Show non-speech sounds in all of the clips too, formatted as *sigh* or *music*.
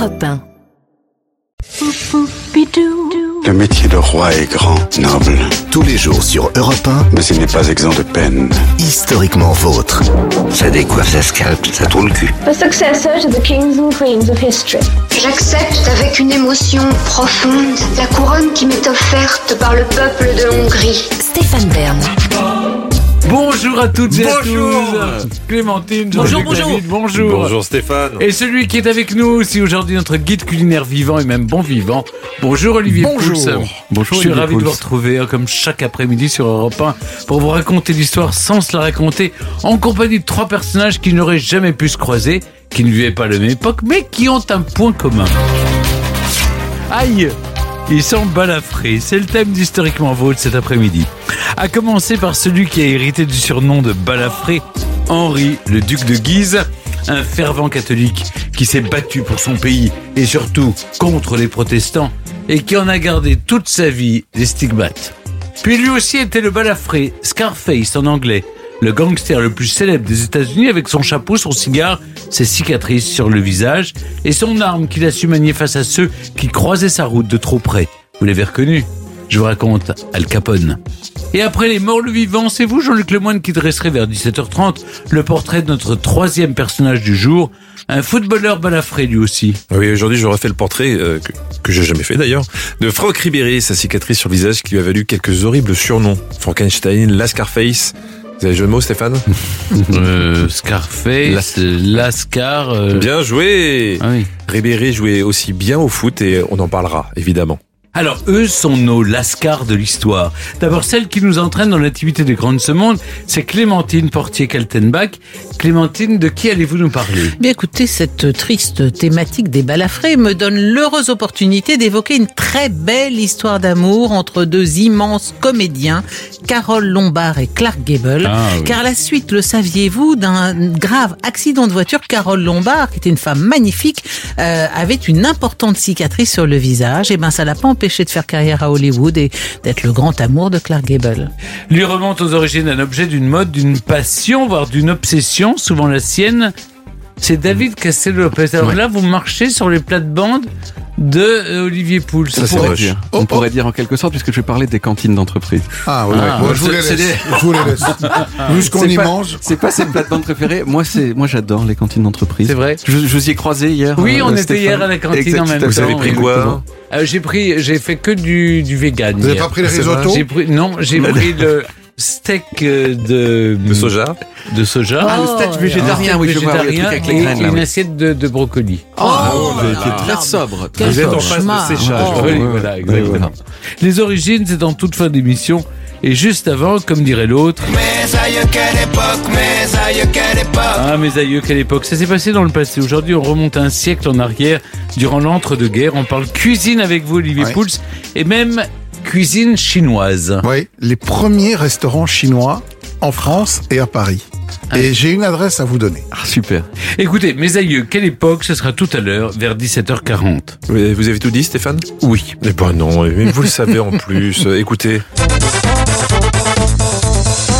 Europe 1. Le métier de roi est grand, noble, Tous les jours sur Europe mais il n'est pas exempt de peine. 1, historiquement vôtre. Ça décoiffe, ça scalpe, ça tourne le cul. The successor to the kings and queens of history. J'accepte avec une émotion profonde la couronne qui m'est offerte par le peuple de Hongrie. Stéphane Bern. Bonjour à toutes et Bonjour. à tous. Clémentine, Bonjour, bonjour. David, bonjour. Bonjour Stéphane. Et celui qui est avec nous aussi aujourd'hui, notre guide culinaire vivant et même bon vivant. Bonjour Olivier Bonjour. Pouls. Bonjour, Je suis Olivier ravi de vous retrouver hein, comme chaque après-midi sur Europe 1 pour vous raconter l'histoire sans se la raconter en compagnie de trois personnages qui n'auraient jamais pu se croiser, qui ne vivaient pas à la même époque, mais qui ont un point commun. Aïe ils sont balafrés, c'est le thème d'Historiquement Vôtre cet après-midi. À commencer par celui qui a hérité du surnom de balafré, Henri, le duc de Guise, un fervent catholique qui s'est battu pour son pays et surtout contre les protestants et qui en a gardé toute sa vie des stigmates. Puis lui aussi était le balafré, Scarface en anglais, le gangster le plus célèbre des États-Unis avec son chapeau, son cigare, ses cicatrices sur le visage et son arme qu'il a su manier face à ceux qui croisaient sa route de trop près. Vous l'avez reconnu? Je vous raconte Al Capone. Et après les morts, le vivant, c'est vous, Jean-Luc Lemoyne, qui dresserait vers 17h30 le portrait de notre troisième personnage du jour, un footballeur balafré lui aussi. Oui, aujourd'hui j'aurais fait le portrait, euh, que, que j'ai jamais fait d'ailleurs, de Franck Ribéry, sa cicatrice sur le visage qui lui a valu quelques horribles surnoms. Frankenstein, Lascarface. Vous avez le jeu de mots Stéphane *laughs* Euh, Scarface, Lascar... euh, Bien joué Ah oui. Ribéry jouait aussi bien au foot et on en parlera évidemment. Alors, eux sont nos lascars de l'histoire. D'abord, celle qui nous entraîne dans l'intimité des grands de ce monde, c'est Clémentine Portier-Kaltenbach. Clémentine, de qui allez-vous nous parler? Bien écoutez, cette triste thématique des balafrés me donne l'heureuse opportunité d'évoquer une très belle histoire d'amour entre deux immenses comédiens, Carole Lombard et Clark Gable. Ah oui. Car à la suite, le saviez-vous, d'un grave accident de voiture, Carole Lombard, qui était une femme magnifique, euh, avait une importante cicatrice sur le visage. Et ben, ça l'a pas de faire carrière à Hollywood et d'être le grand amour de Clark Gable. Lui remonte aux origines un objet d'une mode, d'une passion, voire d'une obsession, souvent la sienne. C'est David Castello-Lopez. Alors là, vous marchez sur les plates-bandes de euh, Olivier Pouls. Ça, c'est Pour- moche. On pourrait dire en quelque sorte, puisque je vais parler des cantines d'entreprise. Ah oui, Ah, ouais. Moi, je vous les laisse. Je vous les laisse. Vu ce qu'on C'est y pas- mange. C'est pas ses plates-bandes préférées. Moi, c'est, moi, j'adore les cantines d'entreprise. C'est vrai Je, je vous y ai croisé hier. Oui, euh, on était hier à la cantine Exact, en même à Vous avez pris quoi Euh, j'ai pris, j'ai fait que du, du vegan. Vous n'avez pas pris les vrai. risottos J'ai pris, non, j'ai pris le steak euh, de, De soja de soja. Ah, le steak végétarien, oui, je vois, oui, le truc avec les et graines, là, une oui. assiette de, de brocoli. Oh été là. très sobre. Vous êtes en cauchemar. de séchage. Oh. Oui, voilà, exactement. Les origines, c'est en toute fin d'émission. Et juste avant, comme dirait l'autre. Ah, mes aïeux, quelle époque. Ça s'est passé dans le passé. Aujourd'hui, on remonte un siècle en arrière, durant l'entre-deux-guerres. On parle cuisine avec vous, Olivier Ouais. Pouls, et même cuisine chinoise. Oui, les premiers restaurants chinois en France et à Paris. Et j'ai une adresse à vous donner. Ah, super. Écoutez, mes aïeux, quelle époque Ce sera tout à l'heure, vers 17h40. Vous vous avez tout dit Stéphane? Oui. Eh ben non, mais vous le savez en plus. *laughs* Écoutez,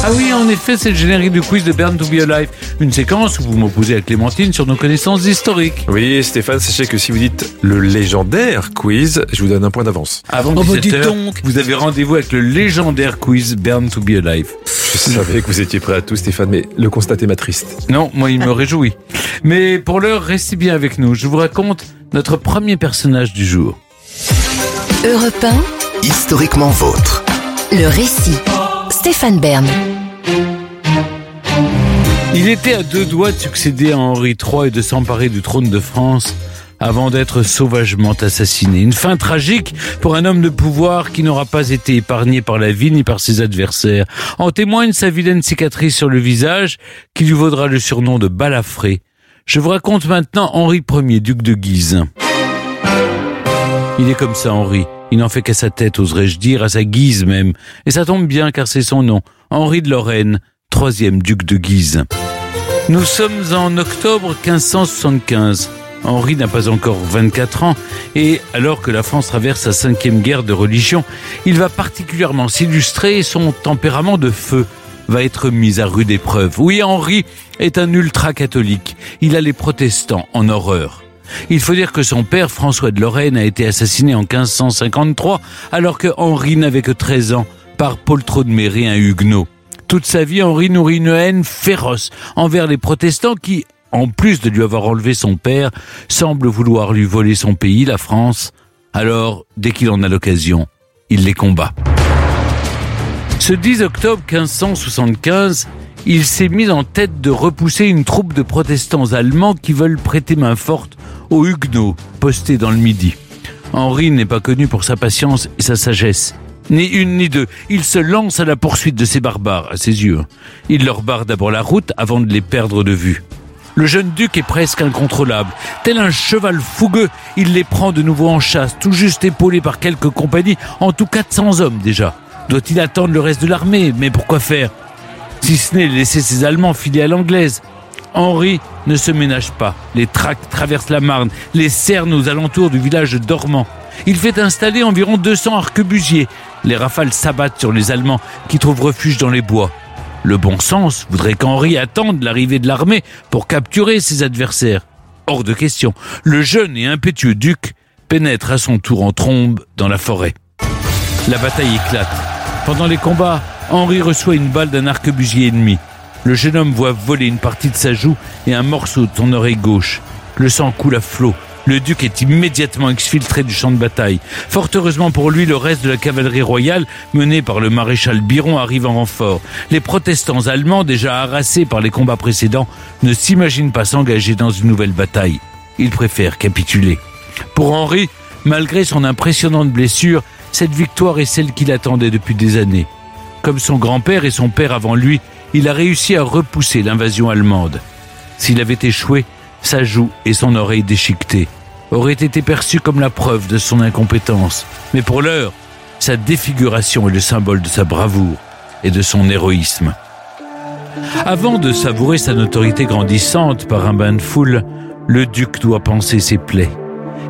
Ah oui, en effet, c'est le générique du quiz de Burn to Be Alive. Une séquence où vous m'opposez à Clémentine sur nos connaissances historiques. oui Stéphane, sachez que si vous dites le légendaire quiz, je vous donne un point d'avance. Avant Oh, bah, dis 17h, donc. vous avez rendez-vous avec le légendaire quiz Burn to Be Alive. Je savais que vous étiez prêt à tout Stéphane, mais le constat est ma triste. Non, moi, il me réjouit. Mais pour l'heure, restez bien avec nous. Je vous raconte notre premier personnage du jour. Europe Historiquement vôtre. 1, le récit. Stéphane Bern. Il était à deux doigts de succéder à Henri III et de s'emparer du trône de France avant d'être sauvagement assassiné. Une fin tragique pour un homme de pouvoir qui n'aura pas été épargné par la vie ni par ses adversaires. En témoigne sa vilaine cicatrice sur le visage qui lui vaudra le surnom de balafré. Je vous raconte maintenant Henri Ier, duc de Guise. Il est comme ça, Henri. Il n'en fait qu'à sa tête, oserais-je dire, à sa guise même. Et ça tombe bien car c'est son nom. Henri de Lorraine, troisième duc de Guise. Nous sommes en octobre 1575. Henri n'a pas encore 24 ans et alors que la France traverse sa cinquième guerre de religion, il va particulièrement s'illustrer et son tempérament de feu va être mis à rude épreuve. Oui, Henri est un ultra-catholique. Il a les protestants en horreur. Il faut dire que son père, François de Lorraine, a été assassiné en 1553, alors que Henri n'avait que 13 ans, par Paul Traudeméry, un huguenot. Toute sa vie, Henri nourrit une haine féroce envers les protestants qui, en plus de lui avoir enlevé son père, semblent vouloir lui voler son pays, la France. Alors, dès qu'il en a l'occasion, il les combat. Ce 10 octobre 1575, il s'est mis en tête de repousser une troupe de protestants allemands qui veulent prêter main forte aux Huguenots postés dans le Midi. Henri n'est pas connu pour sa patience et sa sagesse. Ni une ni deux, il se lance à la poursuite de ces barbares, à ses yeux. Il leur barre d'abord la route avant de les perdre de vue. Le jeune duc est presque incontrôlable. Tel un cheval fougueux, il les prend de nouveau en chasse, tout juste épaulé par quelques compagnies, en tout 400 hommes déjà. Doit-il attendre le reste de l'armée? Mais pourquoi faire? Si ce n'est laisser ses Allemands filer à l'anglaise. Henri ne se ménage pas. Les tracts traversent la Marne, les cernes aux alentours du village Dormant. Il fait installer environ 200 arquebusiers. Les rafales s'abattent sur les Allemands qui trouvent refuge dans les bois. Le bon sens voudrait qu'Henri attende l'arrivée de l'armée pour capturer ses adversaires. Hors de question, le jeune et impétueux duc pénètre à son tour en trombe dans la forêt. La bataille éclate. Pendant les combats, Henri reçoit une balle d'un arquebusier ennemi. Le jeune homme voit voler une partie de sa joue et un morceau de son oreille gauche. Le sang coule à flot. Le duc est immédiatement exfiltré du champ de bataille. Fort heureusement pour lui, le reste de la cavalerie royale, menée par le maréchal Biron, arrive en renfort. Les protestants allemands, déjà harassés par les combats précédents, ne s'imaginent pas s'engager dans une nouvelle bataille. Ils préfèrent capituler. Pour Henri, malgré son impressionnante blessure, cette victoire est celle qu'il attendait depuis des années. Comme son grand-père et son père avant lui, il a réussi à repousser l'invasion allemande. S'il avait échoué, sa joue et son oreille déchiquetée auraient été perçues comme la preuve de son incompétence. Mais pour l'heure, sa défiguration est le symbole de sa bravoure et de son héroïsme. Avant de savourer sa notoriété grandissante par un bain de foule, le duc doit penser ses plaies.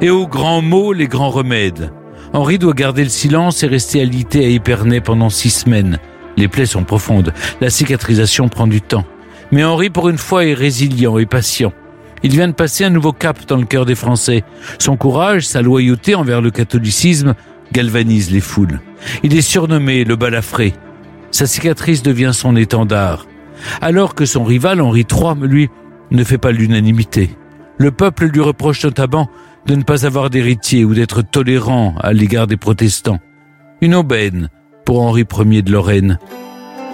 Et aux grands mots, les grands remèdes. Henri doit garder le silence et rester alité à Épernay pendant six semaines. Les plaies sont profondes, la cicatrisation prend du temps. Mais Henri, pour une fois, est résilient et patient. Il vient de passer un nouveau cap dans le cœur des Français. Son courage, sa loyauté envers le catholicisme galvanisent les foules. Il est surnommé le balafré. Sa cicatrice devient son étendard. Alors que son rival Henri III, lui, ne fait pas l'unanimité. Le peuple lui reproche notamment de ne pas avoir d'héritier ou d'être tolérant à l'égard des protestants. Une aubaine pour Henri Ier de Lorraine.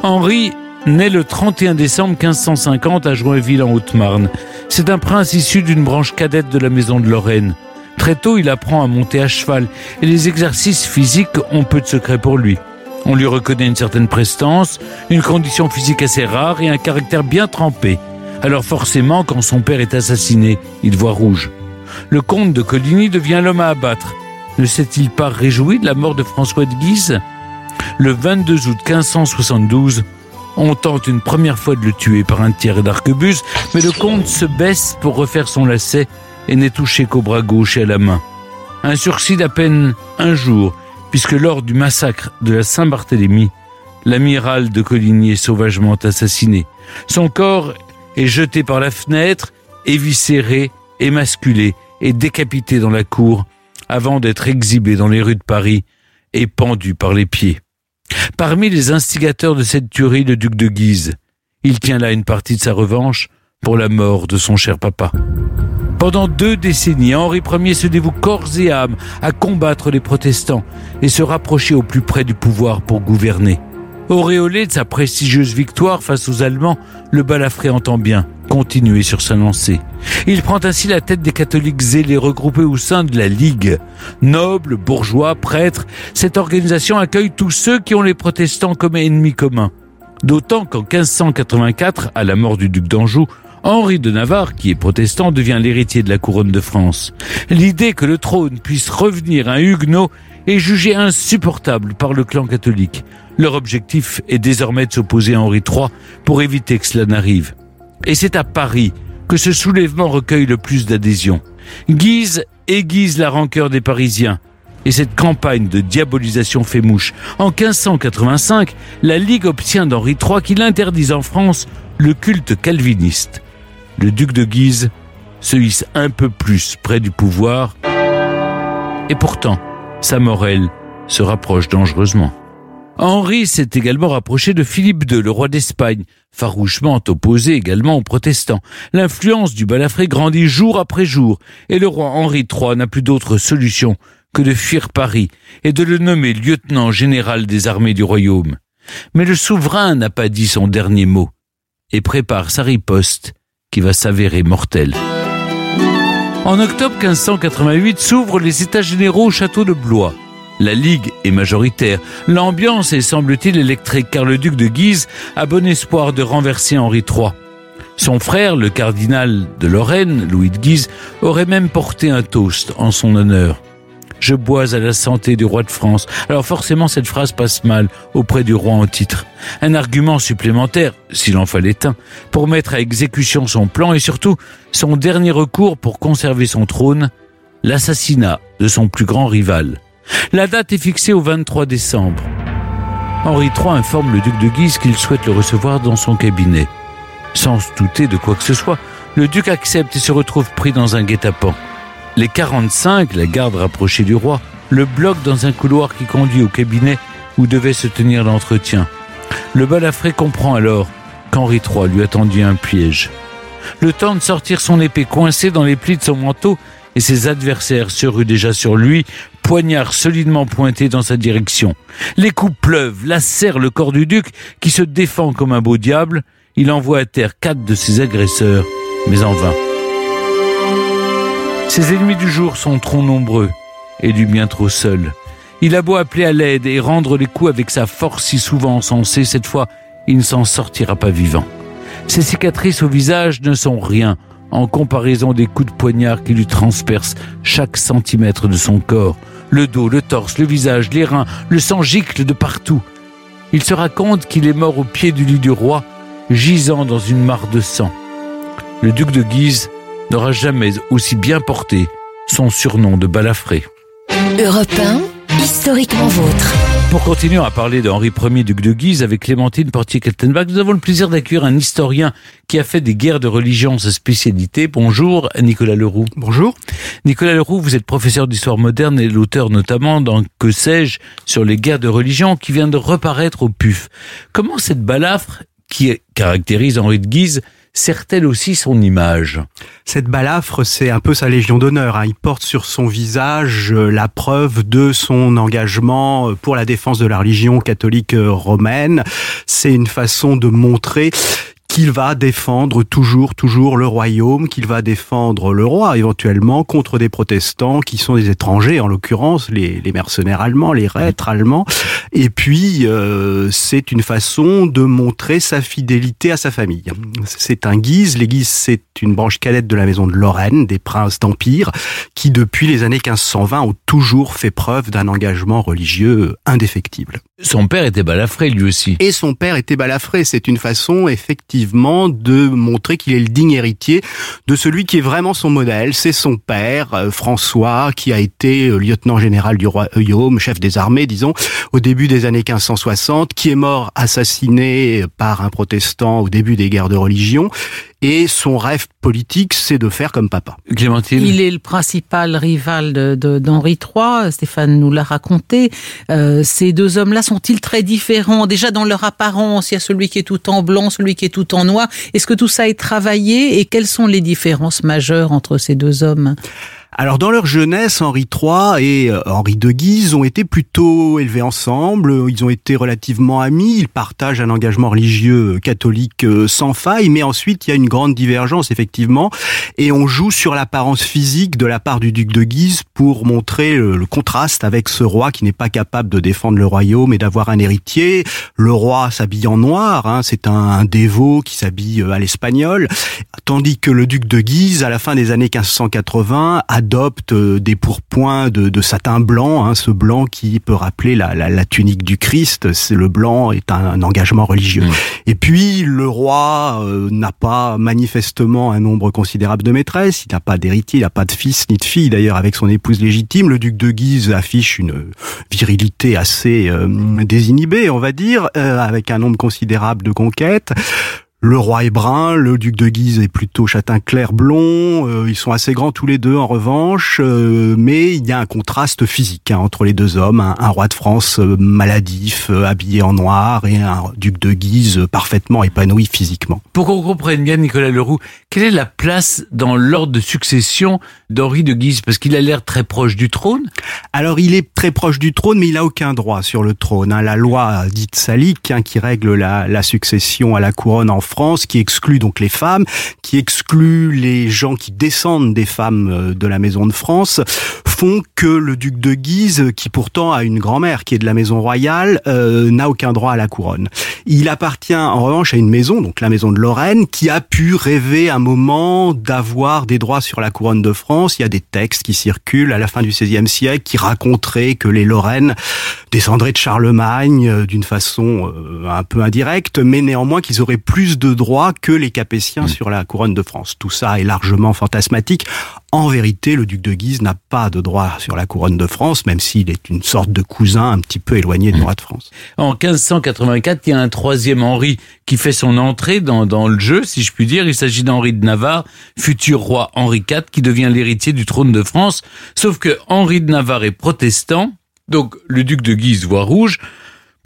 Henri naît le 31 décembre 1550 à Joinville en Haute-Marne. C'est un prince issu d'une branche cadette de la maison de Lorraine. Très tôt, il apprend à monter à cheval et les exercices physiques ont peu de secret pour lui. On lui reconnaît une certaine prestance, une condition physique assez rare et un caractère bien trempé. Alors forcément, quand son père est assassiné, il voit rouge. Le comte de Coligny devient l'homme à abattre. Ne s'est-il pas réjoui de la mort de François de Guise? Le 22 août 1572, on tente une première fois de le tuer par un tir d'arquebuse, mais le comte se baisse pour refaire son lacet et n'est touché qu'au bras gauche et à la main. Un sursis d'à peine un jour, puisque lors du massacre de la Saint-Barthélemy, l'amiral de Coligny est sauvagement assassiné. Son corps est jeté par la fenêtre, éviscéré, émasculé et décapité dans la cour, avant d'être exhibé dans les rues de Paris et pendu par les pieds. Parmi les instigateurs de cette tuerie, le duc de Guise. Il tient là une partie de sa revanche pour la mort de son cher papa. Pendant deux décennies, Henri Ier se dévoue corps et âme à combattre les protestants et se rapprocher au plus près du pouvoir pour gouverner. Auréolé de sa prestigieuse victoire face aux Allemands, le balafré entend bien continuer sur sa lancée. Il prend ainsi la tête des catholiques zélés regroupés au sein de la Ligue. Nobles, bourgeois, prêtres, cette organisation accueille tous ceux qui ont les protestants comme ennemis communs. D'autant qu'en 1584, à la mort du duc d'Anjou, Henri de Navarre, qui est protestant, devient l'héritier de la couronne de France. L'idée que le trône puisse revenir à un huguenot est jugée insupportable par le clan catholique. Leur objectif est désormais de s'opposer à Henri III pour éviter que cela n'arrive. Et c'est à Paris que ce soulèvement recueille le plus d'adhésion. Guise aiguise la rancœur des Parisiens. Et cette campagne de diabolisation fait mouche. En 1585, la Ligue obtient d'Henri III qu'il interdise en France le culte calviniste. Le duc de Guise se hisse un peu plus près du pouvoir. Et pourtant, sa morelle se rapproche dangereusement. Henri s'est également rapproché de Philippe II, le roi d'Espagne, farouchement opposé également aux protestants. L'influence du balafré grandit jour après jour, et le roi Henri III n'a plus d'autre solution que de fuir Paris et de le nommer lieutenant général des armées du royaume. Mais le souverain n'a pas dit son dernier mot, et prépare sa riposte qui va s'avérer mortelle. En octobre 1588 s'ouvrent les états généraux au château de Blois. La Ligue est majoritaire. L'ambiance est, semble-t-il, électrique, car le duc de Guise a bon espoir de renverser Henri III. Son frère, le cardinal de Lorraine, Louis de Guise, aurait même porté un toast en son honneur. Je bois à la santé du roi de France. Alors forcément, cette phrase passe mal auprès du roi en titre. Un argument supplémentaire, s'il en fallait un, pour mettre à exécution son plan et surtout son dernier recours pour conserver son trône, l'assassinat de son plus grand rival. La date est fixée au 23 décembre. Henri III informe le duc de Guise qu'il souhaite le recevoir dans son cabinet. Sans se douter de quoi que ce soit, le duc accepte et se retrouve pris dans un guet-apens. Les 45, la garde rapprochée du roi, le bloquent dans un couloir qui conduit au cabinet où devait se tenir l'entretien. Le balafré comprend alors qu'Henri III lui a tendu un piège. Le temps de sortir son épée coincée dans les plis de son manteau et ses adversaires se ruent déjà sur lui, poignard solidement pointé dans sa direction. Les coups pleuvent, lacèrent le corps du duc qui se défend comme un beau diable. Il envoie à terre quatre de ses agresseurs, mais en vain. Ses ennemis du jour sont trop nombreux et du bien trop seuls. Il a beau appeler à l'aide et rendre les coups avec sa force si souvent encensée, cette fois, il ne s'en sortira pas vivant. Ses cicatrices au visage ne sont rien en comparaison des coups de poignard qui lui transpercent chaque centimètre de son corps. Le dos, le torse, le visage, les reins, le sang gicle de partout. Il se raconte qu'il est mort au pied du lit du roi, gisant dans une mare de sang. Le duc de Guise n'aura jamais aussi bien porté son surnom de balafré. Europe 1, historiquement vôtre. Pour continuer à parler d'Henri Ier, duc de Guise, avec Clémentine Portier-Keltenbach, nous avons le plaisir d'accueillir un historien qui a fait des guerres de religion sa spécialité. Bonjour, Nicolas Leroux. Bonjour. Nicolas Leroux, vous êtes professeur d'histoire moderne et l'auteur notamment dans Que sais-je sur les guerres de religion qui vient de reparaître au PUF. Comment cette balafre qui caractérise Henri de Guise sert-elle aussi son image? Cette balafre, c'est un peu sa légion d'honneur. Hein. Il porte sur son visage euh, la preuve de son engagement euh, pour la défense de la religion catholique euh, romaine. C'est une façon de montrer qu'il va défendre toujours, toujours le royaume, qu'il va défendre le roi éventuellement contre des protestants qui sont des étrangers, en l'occurrence les, les, mercenaires allemands, les reîtres allemands. Et puis, euh, c'est une façon de montrer sa fidélité à sa famille. C'est un Guise. Les Guises, c'est une branche cadette de la maison de Lorraine, des princes d'Empire, qui depuis les années 1520 ont toujours fait preuve d'un engagement religieux indéfectible. Son père était balafré lui aussi. Et son père était balafré. C'est une façon effectivement de montrer qu'il est le digne héritier de celui qui est vraiment son modèle. C'est son père, euh, François, qui a été euh, lieutenant général du royaume, chef des armées, disons, au début des années 1560, qui est mort assassiné par un protestant au début des guerres de religion et son rêve politique, c'est de faire comme papa. Clémentine Il est le principal rival d'Henri de, III, Stéphane nous l'a raconté. Euh, ces deux hommes-là sont-ils très différents? Déjà dans leur apparence, il y a celui qui est tout en blanc, celui qui est tout en noir. Est-ce que tout ça est travaillé? Et quelles sont les différences majeures entre ces deux hommes? Alors dans leur jeunesse, Henri III et euh, Henri de Guise ont été plutôt élevés ensemble, ils ont été relativement amis, ils partagent un engagement religieux catholique euh, sans faille, mais ensuite il y a une grande divergence effectivement, et on joue sur l'apparence physique de la part du duc de Guise pour montrer le, contraste avec ce roi qui n'est pas capable de défendre le royaume et d'avoir un héritier. Le roi s'habille en noir, hein, c'est un, un, dévot qui s'habille euh, à l'espagnol, tandis que le duc de Guise, à la fin des années 1580, a adopte euh, des pourpoints de, de satin blanc, hein, ce blanc qui peut rappeler la, la, la tunique du Christ. C'est le blanc est un, engagement religieux. Mmh. Et puis le roi euh, n'a pas manifestement un nombre considérable de maîtresses. Il n'a pas d'héritier, il n'a pas de fils ni de fille d'ailleurs avec son épouse légitime. Le duc de Guise affiche une virilité assez euh, désinhibée, on va dire, avec un nombre considérable de conquêtes. Le roi est brun, le duc de Guise est plutôt châtain clair blond. euh, ils sont assez grands tous les deux en revanche, euh, mais il y a un contraste physique hein, entre les deux hommes. Un, un roi de France euh, maladif, euh, habillé en noir, et un duc de Guise euh, parfaitement épanoui physiquement. Pour qu'on comprenne bien, Nicolas Leroux, quelle est la place dans l'ordre de succession d'Henri de Guise? Parce qu'il a l'air très proche du trône. Alors il est très proche du trône, mais il a aucun droit sur le trône. hein. La loi dite salique, hein, qui règle la, la succession à la couronne en France, qui exclut donc les femmes, qui exclut les gens qui descendent des femmes euh, de la maison de France, font que le duc de Guise, qui pourtant a une grand-mère qui est de la maison royale, euh, n'a aucun droit à la couronne. Il appartient en revanche à une maison, donc la maison de Lorraine, qui a pu rêver un moment d'avoir des droits sur la couronne de France. Il y a des textes qui circulent à la fin du XVIe siècle qui raconteraient que les Lorraines descendraient de Charlemagne euh, d'une façon un peu indirecte, mais néanmoins qu'ils auraient plus de droits que les Capétiens sur la couronne de France. Tout ça est largement fantasmatique. En vérité, le duc de Guise n'a pas de droit sur la couronne de France, même s'il est une sorte de cousin un petit peu éloigné du roi de France. En 1584, il y a un troisième Henri qui fait son entrée dans, dans le jeu, si je puis dire. Il s'agit d'Henri de Navarre, futur roi Henri IV, qui devient l'héritier du trône de France. Sauf que Henri de Navarre est protestant, donc le duc de Guise voit rouge.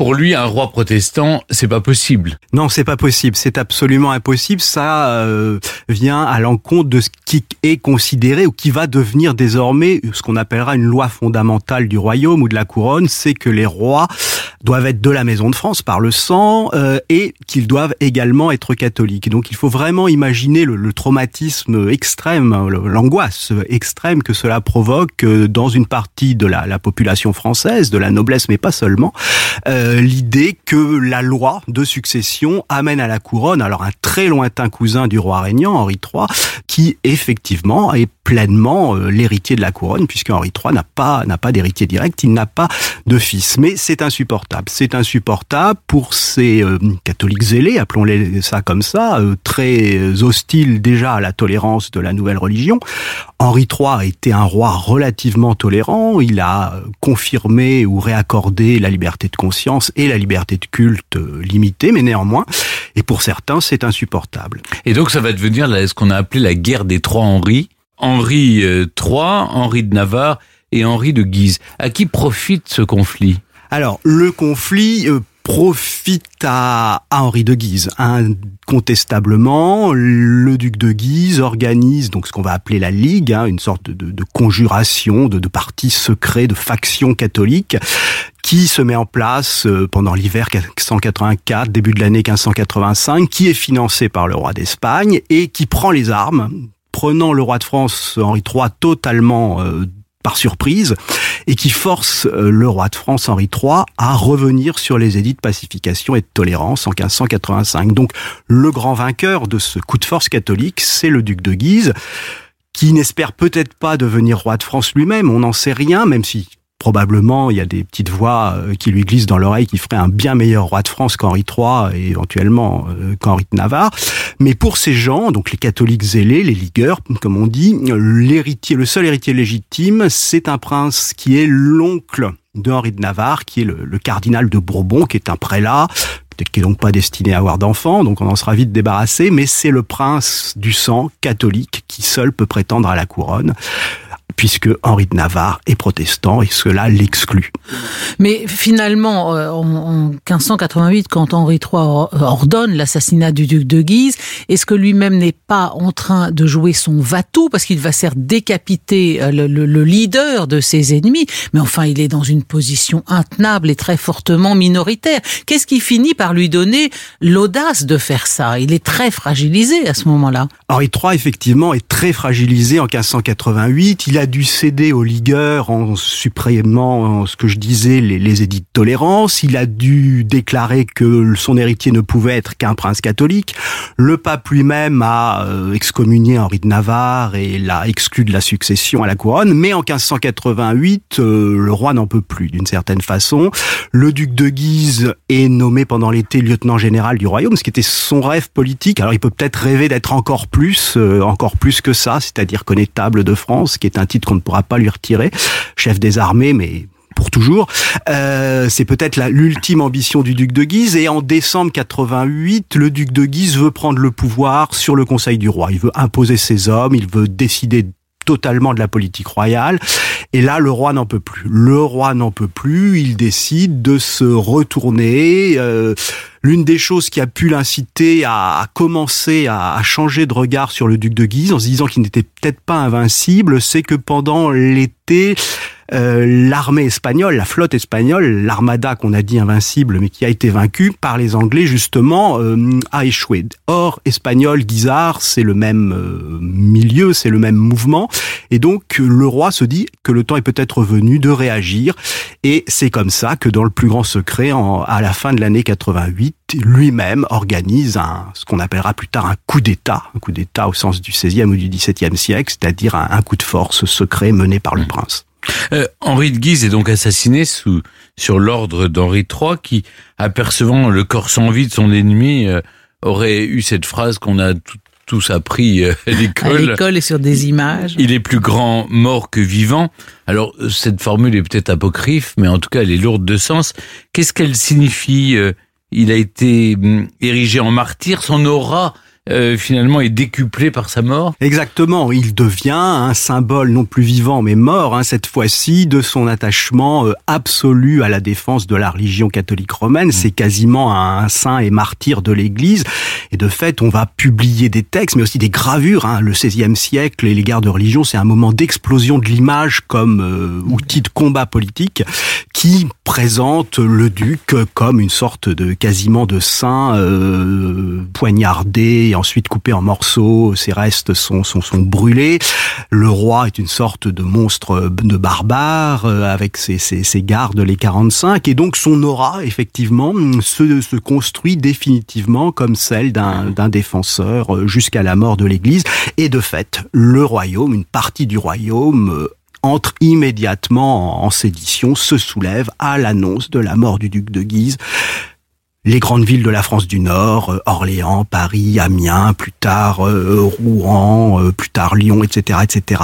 Pour lui, un roi protestant, c'est pas possible. Non, c'est pas possible. C'est absolument impossible. Ça euh, vient à l'encontre de ce qui est considéré ou qui va devenir désormais ce qu'on appellera une loi fondamentale du royaume ou de la couronne. C'est que les rois doivent être de la maison de France par le sang euh, et qu'ils doivent également être catholiques. Donc, il faut vraiment imaginer le, traumatisme extrême, l'angoisse extrême que cela provoque euh, dans une partie de la, la population française, de la noblesse, mais pas seulement. Euh, l'idée que la loi de succession amène à la couronne alors un très lointain cousin du roi régnant, Henri III, qui effectivement est pleinement euh, l'héritier de la couronne, puisque Henri III n'a pas n'a pas d'héritier direct, il n'a pas de fils. Mais c'est insupportable. C'est insupportable pour ces euh, catholiques zélés, appelons-les ça comme ça, euh, très hostiles déjà à la tolérance de la nouvelle religion. Henri III a été un roi relativement tolérant. Il a euh, confirmé ou réaccordé la liberté de conscience et la liberté de culte euh, limitée, mais néanmoins, et pour certains, c'est insupportable. Et donc ça va devenir ce qu'on a appelé la guerre des trois Henri. Henri euh, III, Henri de Navarre et Henri de Guise. À qui profite ce conflit? Alors, le conflit euh, profite à, Henri de Guise. Incontestablement, le duc de Guise organise donc ce qu'on va appeler la Ligue, hein, une sorte de, conjuration de, de partis secrets, de factions catholiques, qui se met en place euh, pendant l'hiver 1584, début de l'année 1585, qui est financé par le roi d'Espagne et qui prend les armes, prenant le roi de France Henri III totalement euh, surprise et qui force euh, le roi de France Henri III à revenir sur les édits de pacification et de tolérance en 1585. Donc le grand vainqueur de ce coup de force catholique, c'est le duc de Guise qui n'espère peut-être pas devenir roi de France lui-même, on n'en sait rien, même si probablement il y a des petites voix euh, qui lui glissent dans l'oreille qui ferait un bien meilleur roi de France qu'Henri III et éventuellement euh, qu'Henri de Navarre. Mais pour ces gens, donc les catholiques zélés, les ligueurs, comme on dit, le seul héritier légitime, c'est un prince qui est l'oncle de Henri de Navarre, qui est le, le cardinal de Bourbon, qui est un prélat, peut-être qui est donc pas destiné à avoir d'enfants, donc on en sera vite débarrassé, mais c'est le prince du sang catholique qui seul peut prétendre à la couronne puisque Henri de Navarre est protestant et cela l'exclut. Mais finalement, euh, en, en 1588, quand Henri III or- ordonne l'assassinat du duc de Guise, est-ce que lui-même n'est pas en train de jouer son va-tout? Parce qu'il va certes décapiter euh, le, le- le leader de ses ennemis, mais enfin il est dans une position intenable et très fortement minoritaire. Qu'est-ce qui finit par lui donner l'audace de faire ça? Il est très fragilisé à ce moment-là. Henri III, effectivement, est très fragilisé en 1588. Il a dû céder aux ligueurs en supprimant ce que je disais, les, les édits de tolérance. Il a dû déclarer que son héritier ne pouvait être qu'un prince catholique. Le pape lui-même a euh, excommunié Henri de Navarre et l'a exclu de la succession à la couronne. Mais en 1588, euh, le roi n'en peut plus, d'une certaine façon. Le duc de Guise est nommé pendant l'été lieutenant général du royaume, ce qui était son rêve politique. Alors il peut peut-être rêver d'être encore plus, euh, encore plus que ça, c'est-à-dire connétable de France, qui est un titre qu'on ne pourra pas lui retirer, chef des armées, mais pour toujours. Euh, c'est peut-être l'ultime ambition du duc de Guise. Et en décembre 88, le duc de Guise veut prendre le pouvoir sur le Conseil du roi. Il veut imposer ses hommes, il veut décider totalement de la politique royale. Et là, le roi n'en peut plus. Le roi n'en peut plus. Il décide de se retourner. Euh, L'une des choses qui a pu l'inciter à, commencer à, changer de regard sur le duc de Guise, en se disant qu'il n'était peut-être pas invincible, c'est que pendant l'été, euh, l'armée espagnole, la flotte espagnole, l'armada qu'on a dit invincible mais qui a été vaincue par les Anglais justement, euh, a échoué. Or, espagnol, guisard, c'est le même euh, milieu, c'est le même mouvement, et donc le roi se dit que le temps est peut-être venu de réagir, et c'est comme ça que dans le plus grand secret, à la fin de l'année 88, lui-même organise un, ce qu'on appellera plus tard un coup d'État, un coup d'État au sens du 16e ou du 17e siècle, c'est-à-dire un, un coup de force secret mené par le prince. Euh, Henri de Guise est donc assassiné sous, sur l'ordre d'Henri III qui, apercevant le corps sans vie de son ennemi, euh, aurait eu cette phrase qu'on a tout- tous appris euh, à *laughs* À l'école. l'école et sur des images. Il est plus grand mort que vivant. Alors, cette formule est peut-être apocryphe, mais en tout cas, elle est lourde de sens. Qu'est-ce qu'elle signifie Il a été hum, érigé en martyr. Son aura, euh, finalement, est décuplée par sa mort. Exactement, il devient un symbole non plus vivant mais mort, hein, cette fois-ci, de son attachement euh, absolu à la défense de la religion catholique romaine. C'est quasiment un saint et martyr de l'Église. Et de fait, on va publier des textes, mais aussi des gravures. Hein. Le XVIe siècle et les guerres de religion, c'est un moment d'explosion de l'image comme euh, outil de combat politique qui présente le duc comme une sorte de quasiment de saint euh, poignardé et ensuite coupé en morceaux. Ses restes sont, sont, sont brûlés. Le roi est une sorte de monstre de barbare euh, avec ses, ses, gardes, les 45. Et donc son aura, effectivement, se, se construit définitivement comme celle d'un défenseur euh, jusqu'à la mort de l'Église. Et de fait, le royaume, une partie du royaume, euh, entre immédiatement en sédition, se soulève à l'annonce de la mort du duc de Guise. Les grandes villes de la France du Nord, euh, Orléans, Paris, Amiens, plus tard euh, Rouen, euh, plus tard Lyon, etc., etc.,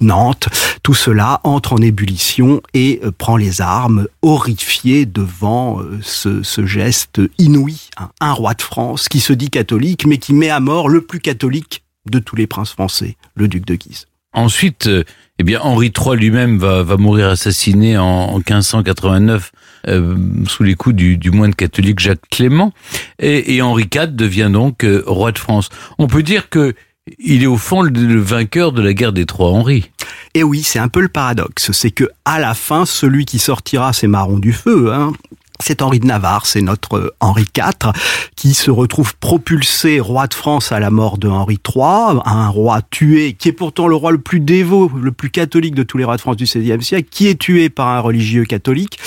Nantes, tout cela entre en ébullition et prend les armes, horrifié devant ce, geste inouï. Un roi de France qui se dit catholique, mais qui met à mort le plus catholique de tous les princes français, le duc de Guise. Ensuite, eh bien, Henri III lui-même va, va mourir assassiné en, en 1589 euh, sous les coups du, du moine catholique Jacques Clément, et, et Henri IV devient donc euh, roi de France. On peut dire que il est au fond le, le vainqueur de la guerre des trois Henri. Et oui, c'est un peu le paradoxe, c'est que à la fin, celui qui sortira ses marrons du feu, hein, c'est Henri de Navarre, c'est notre euh, Henri IV, qui se retrouve propulsé roi de France à la mort de Henri III, un roi tué, qui est pourtant le roi le plus dévot, le plus catholique de tous les rois de France du XVIe siècle, qui est tué par un religieux catholique,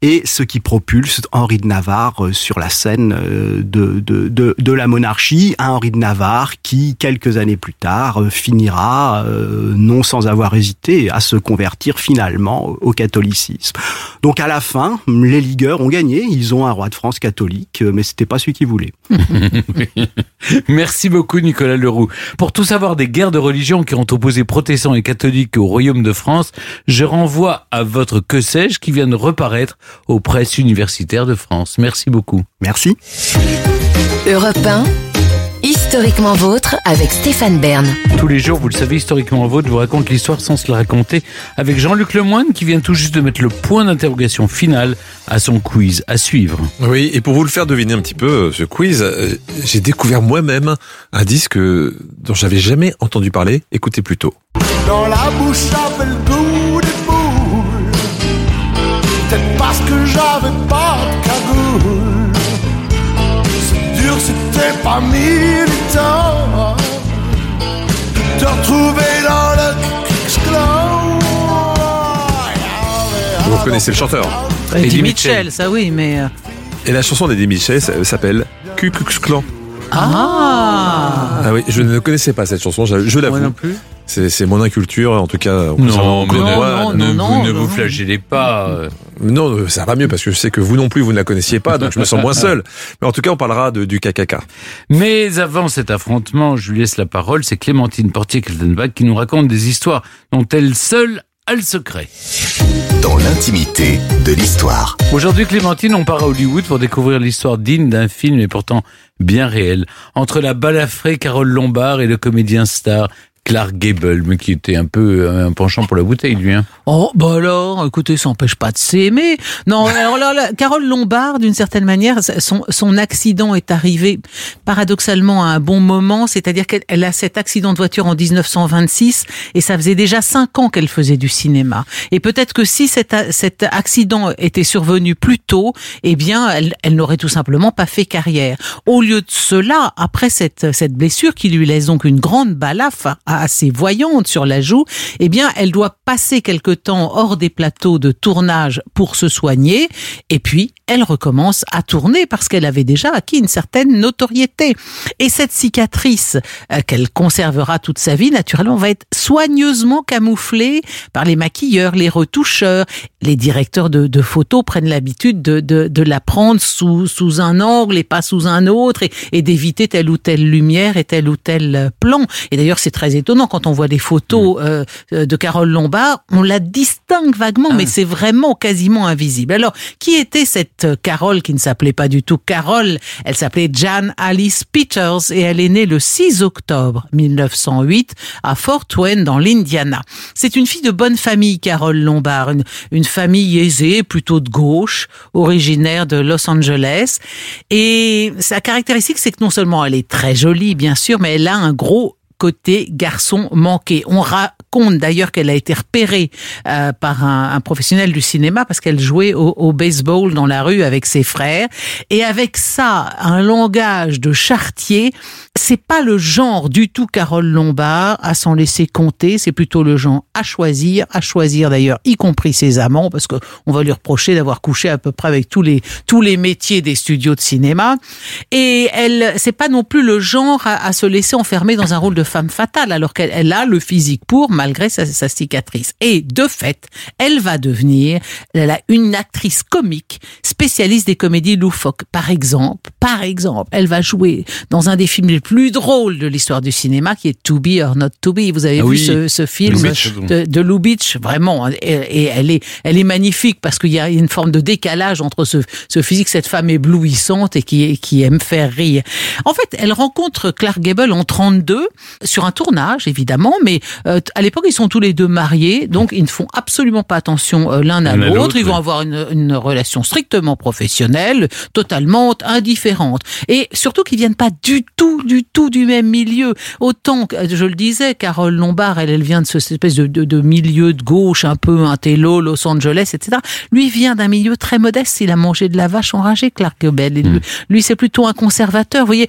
et ce qui propulse Henri de Navarre euh, sur la scène euh, de, de, de, de la monarchie, un Henri de Navarre qui, quelques années plus tard, euh, finira, non sans avoir hésité, à se convertir finalement au catholicisme. Donc à la fin, les ligueurs ont gagné, ils ont un roi de France catholique, mais c'était pas celui qu'ils voulaient. *laughs* Merci beaucoup Nicolas Leroux. Pour tout savoir des guerres de religion qui ont opposé protestants et catholiques au royaume de France, je renvoie à votre Que sais-je qui vient de reparaître aux presses universitaires de France. Merci beaucoup. Merci. Europe 1, historiquement vôtre avec Stéphane Bern. Tous les jours, vous le savez, historiquement vôtre, je vous raconte l'histoire sans se la raconter avec Jean-Luc Lemoine qui vient tout juste de mettre le point d'interrogation final à son quiz à suivre. Oui, et pour vous le faire deviner un petit peu, euh, ce quiz, euh, j'ai découvert moi-même un disque euh, dont j'avais jamais entendu parler. Écoutez plutôt. Dans la bouche j'avais pas de cagoule C'est dur, c'était pas militant De te retrouver dans le. Vous reconnaissez le chanteur Eddie Mitchell, ça oui, mais... euh, Et la chanson d'Eddie Mitchell s'appelle Ku Klux Klan. Ah Ah oui, je ne connaissais pas cette chanson, je, je l'avoue. Moi non plus. C'est c'est mon inculture, en tout cas. concernant mais moi. ne, vous ne vous flagellez pas. Non, ça va mieux parce que je sais que vous non plus, vous ne la connaissiez pas, donc je me sens moins seul. Mais en tout cas, on parlera de, du KKK. Mais avant cet affrontement, je lui laisse la parole, c'est Clémentine Portier-Keltenbach qui nous raconte des histoires dont elle seule a le secret. dans l'intimité de l'histoire. Aujourd'hui, Clémentine, on part à Hollywood pour découvrir l'histoire digne d'un film et pourtant bien réel. Entre la balafrée Carole Lombard et le comédien star Clark Gable, mais qui était un peu euh, un penchant pour la bouteille, lui. Hein. Oh, bah alors, écoutez, ça n'empêche pas de s'aimer. Non, *laughs* alors là, là, Carole Lombard, d'une certaine manière, son, son accident est arrivé paradoxalement à un bon moment, c'est-à-dire qu'elle a cet accident de voiture en 1926 et ça faisait déjà cinq ans qu'elle faisait du cinéma. Et peut-être que si cet, cet accident était survenu plus tôt, eh bien, elle, elle n'aurait tout simplement pas fait carrière. Au lieu de cela, après cette, cette blessure qui lui laisse donc une grande balafre assez voyante sur la joue, eh bien, elle doit passer quelque temps hors des plateaux de tournage pour se soigner, et puis elle recommence à tourner parce qu'elle avait déjà acquis une certaine notoriété. Et cette cicatrice euh, qu'elle conservera toute sa vie, naturellement, va être soigneusement camouflée par les maquilleurs, les retoucheurs. Les directeurs de, photos prennent l'habitude de, la prendre sous, sous un angle et pas sous un autre et, et d'éviter telle ou telle lumière et tel ou tel plan. Et d'ailleurs, c'est très étonnant quand on voit des photos euh, de Carole Lombard, on la distingue vaguement, mais c'est vraiment quasiment invisible. Alors, qui était cette Carole qui ne s'appelait pas du tout Carole? Elle s'appelait Jan Alice Peters et elle est née le 6 octobre 1908 à Fort Wayne dans l'Indiana. C'est une fille de bonne famille, Carole Lombard, une, une famille aisée, plutôt de gauche, originaire de Los Angeles. Et sa caractéristique, c'est que non seulement elle est très jolie, bien sûr, mais elle a un gros côté garçon manqué. On raconte d'ailleurs qu'elle a été repérée euh, par un, un, professionnel du cinéma parce qu'elle jouait au, au, baseball dans la rue avec ses frères. Et avec ça, un langage de chartier, c'est pas le genre du tout Carole Lombard à s'en laisser compter, c'est plutôt le genre à choisir, à choisir d'ailleurs, y compris ses amants, parce que on va lui reprocher d'avoir couché à peu près avec tous les tous les métiers des studios de cinéma. Et elle, c'est pas non plus le genre à, à, se laisser enfermer dans un rôle de femme fatale, alors qu'elle a le physique pour, malgré sa, cicatrice. Et de fait, elle va devenir une actrice comique, spécialiste des comédies loufoques. Par exemple, par exemple, elle va jouer dans un des films les plus drôles de l'histoire du cinéma, qui est To Be or Not To Be. Vous avez ah vu oui. ce, ce, film de, de Lou Beach, vraiment, et, et, elle est, elle est magnifique parce qu'il y a une forme de décalage entre ce, ce physique, cette femme éblouissante et qui, qui aime faire rire. En fait, elle rencontre Clark Gable en 32 sur un tournage, évidemment, mais euh, à l'époque, ils sont tous les deux mariés, donc ils ne font absolument pas attention euh, l'un à l'autre. Ils vont avoir une, une, relation strictement professionnelle, totalement indifférente. Et surtout qu'ils viennent pas du tout, du tout du même milieu. Autant que, je le disais, Carole Lombard, elle, elle vient de ce, cette espèce de, de, de, milieu de gauche, un peu un télo, Los Angeles, etc. Lui vient d'un milieu très modeste. Il a mangé de la vache enragée, Clark Gable. Mm. lui c'est plutôt un conservateur. Vous voyez,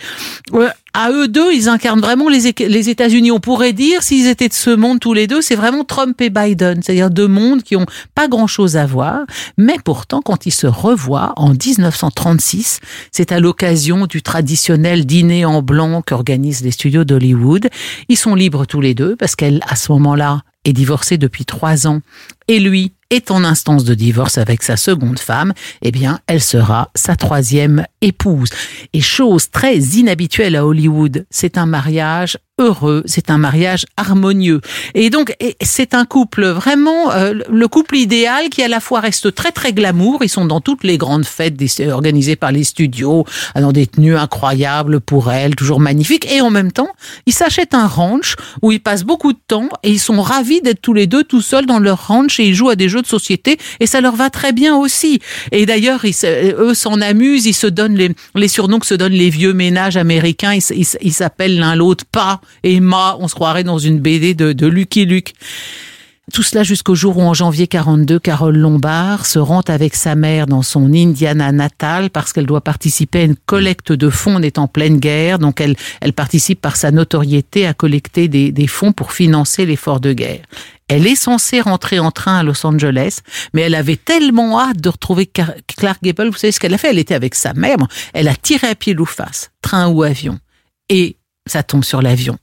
à eux deux, ils incarnent vraiment les, les États-Unis. On pourrait dire, s'ils étaient de ce monde tous les deux, c'est vraiment Trump et Biden, c'est-à-dire deux mondes qui ont pas grand-chose à voir. Mais pourtant, quand ils se revoient en 1936, c'est à l'occasion du traditionnel dîner en blanc qu'organisent les studios d'Hollywood. Ils sont libres tous les deux parce qu'elle, à ce moment-là, est divorcée depuis trois ans et lui est en instance de divorce avec sa seconde femme, eh bien, elle sera sa troisième épouse. Et chose très inhabituelle à Hollywood, c'est un mariage heureux, c'est un mariage harmonieux. Et donc, c'est un couple vraiment, euh, le couple idéal qui à la fois reste très très glamour, ils sont dans toutes les grandes fêtes organisées par les studios, dans des tenues incroyables pour elle, toujours magnifiques, et en même temps, ils s'achètent un ranch où ils passent beaucoup de temps et ils sont ravis d'être tous les deux tout seuls dans leur ranch et ils jouent à des jeux de société et ça leur va très bien aussi. Et d'ailleurs, eux s'en amusent, ils se donnent les, les surnoms que se donnent les vieux ménages américains, ils s'appellent l'un l'autre pas et Ma, on se croirait dans une BD de, de Lucky Luke. Tout cela jusqu'au jour où en janvier 42, Carole Lombard se rend avec sa mère dans son Indiana natale parce qu'elle doit participer à une collecte de fonds. On est en pleine guerre, donc elle, elle participe par sa notoriété à collecter des, des fonds pour financer l'effort de guerre. Elle est censée rentrer en train à Los Angeles, mais elle avait tellement hâte de retrouver Clark Gable. Vous savez ce qu'elle a fait? Elle était avec sa mère. Elle a tiré à pied ou face, train ou avion. Et ça tombe sur l'avion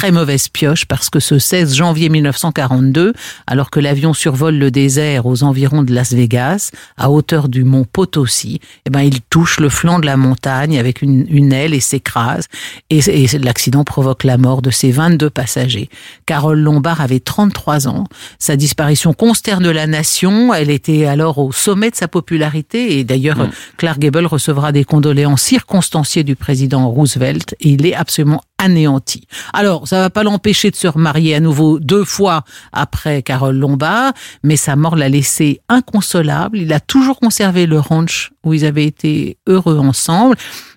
très mauvaise pioche parce que ce 16 janvier 1942, alors que l'avion survole le désert aux environs de Las Vegas, à hauteur du mont Potosi, eh ben, il touche le flanc de la montagne avec une, une aile et s'écrase. Et, et l'accident provoque la mort de ses 22 passagers. Carole Lombard avait 33 ans. Sa disparition consterne la nation. Elle était alors au sommet de sa popularité et d'ailleurs, Mm. Clark Gable recevra des condoléances circonstanciées du président Roosevelt et il est absolument anéanti. Alors, ça va pas l'empêcher de se remarier à nouveau deux fois après Carole Lombard, mais sa mort l'a laissé inconsolable. Il a toujours conservé le ranch où ils avaient été heureux ensemble.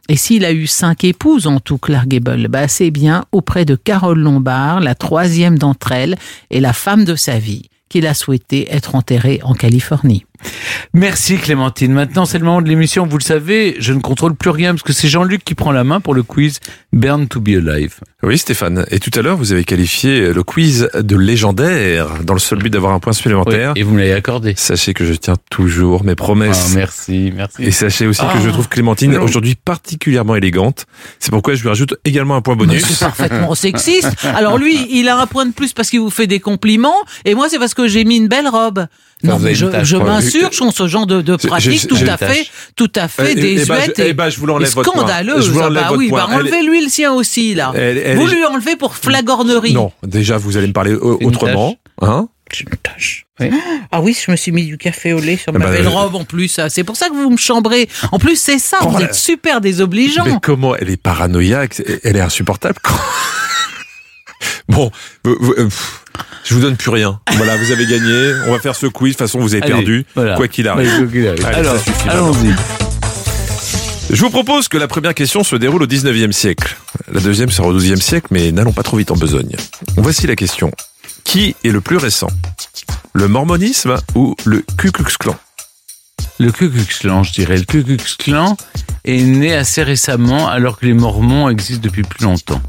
Et s'il a eu cinq épouses en tout, Clark Gable, bah c'est bien auprès de Carole Lombard, la troisième d'entre elles, et la femme de sa vie, qu'il a souhaité être enterrée en Californie. Merci Clémentine. Maintenant, c'est le moment de l'émission. Vous le savez, je ne contrôle plus rien parce que c'est Jean-Luc qui prend la main pour le quiz Burn to be Alive. Oui, Stéphane. Et tout à l'heure, vous avez qualifié le quiz de légendaire dans le seul but d'avoir un point supplémentaire. Oui, et vous me l'avez accordé. Sachez que je tiens toujours mes promesses. Ah, merci, merci. Et sachez aussi Ah. que je trouve Clémentine Non. aujourd'hui particulièrement élégante. C'est pourquoi je lui rajoute également un point bonus. C'est parfaitement *laughs* sexiste. Alors lui, il a un point de plus parce qu'il vous fait des compliments, et moi c'est parce que j'ai mis une belle robe. Non, vous mais je, une je m'insurge contre ce genre de, de pratique tout à une fait, tout à fait désuète je- et, je vous et point. scandaleuse. Je vous Ah bah votre oui, point. bah Elle- enlevez-lui le sien aussi là. Elle- elle vous est- lui enlevez pour flagornerie. Non, déjà vous allez me parler Une autrement. Hein Ah oui, je me suis mis du café au lait sur Eh ma ben, belle euh, robe en plus. C'est pour ça que vous me chambrez. En plus, c'est ça, vous Voilà. êtes super désobligeant. Mais comment elle est paranoïaque, elle est insupportable. *laughs* bon, vous- vous- euh, je vous donne plus rien. Voilà, vous avez gagné. On va faire ce quiz. De toute façon, vous avez Allez, perdu, voilà. quoi qu'il arrive. Allez, Alors, allons-y. Je vous propose que la première question se déroule au 19e siècle. La deuxième sera au 12e siècle, mais n'allons pas trop vite en besogne. Voici la question. Qui est le plus récent? Le mormonisme ou le Ku Klux Klan? Le Ku Klux Klan, je dirais. Le Ku Klux Klan est né assez récemment alors que les Mormons existent depuis plus longtemps.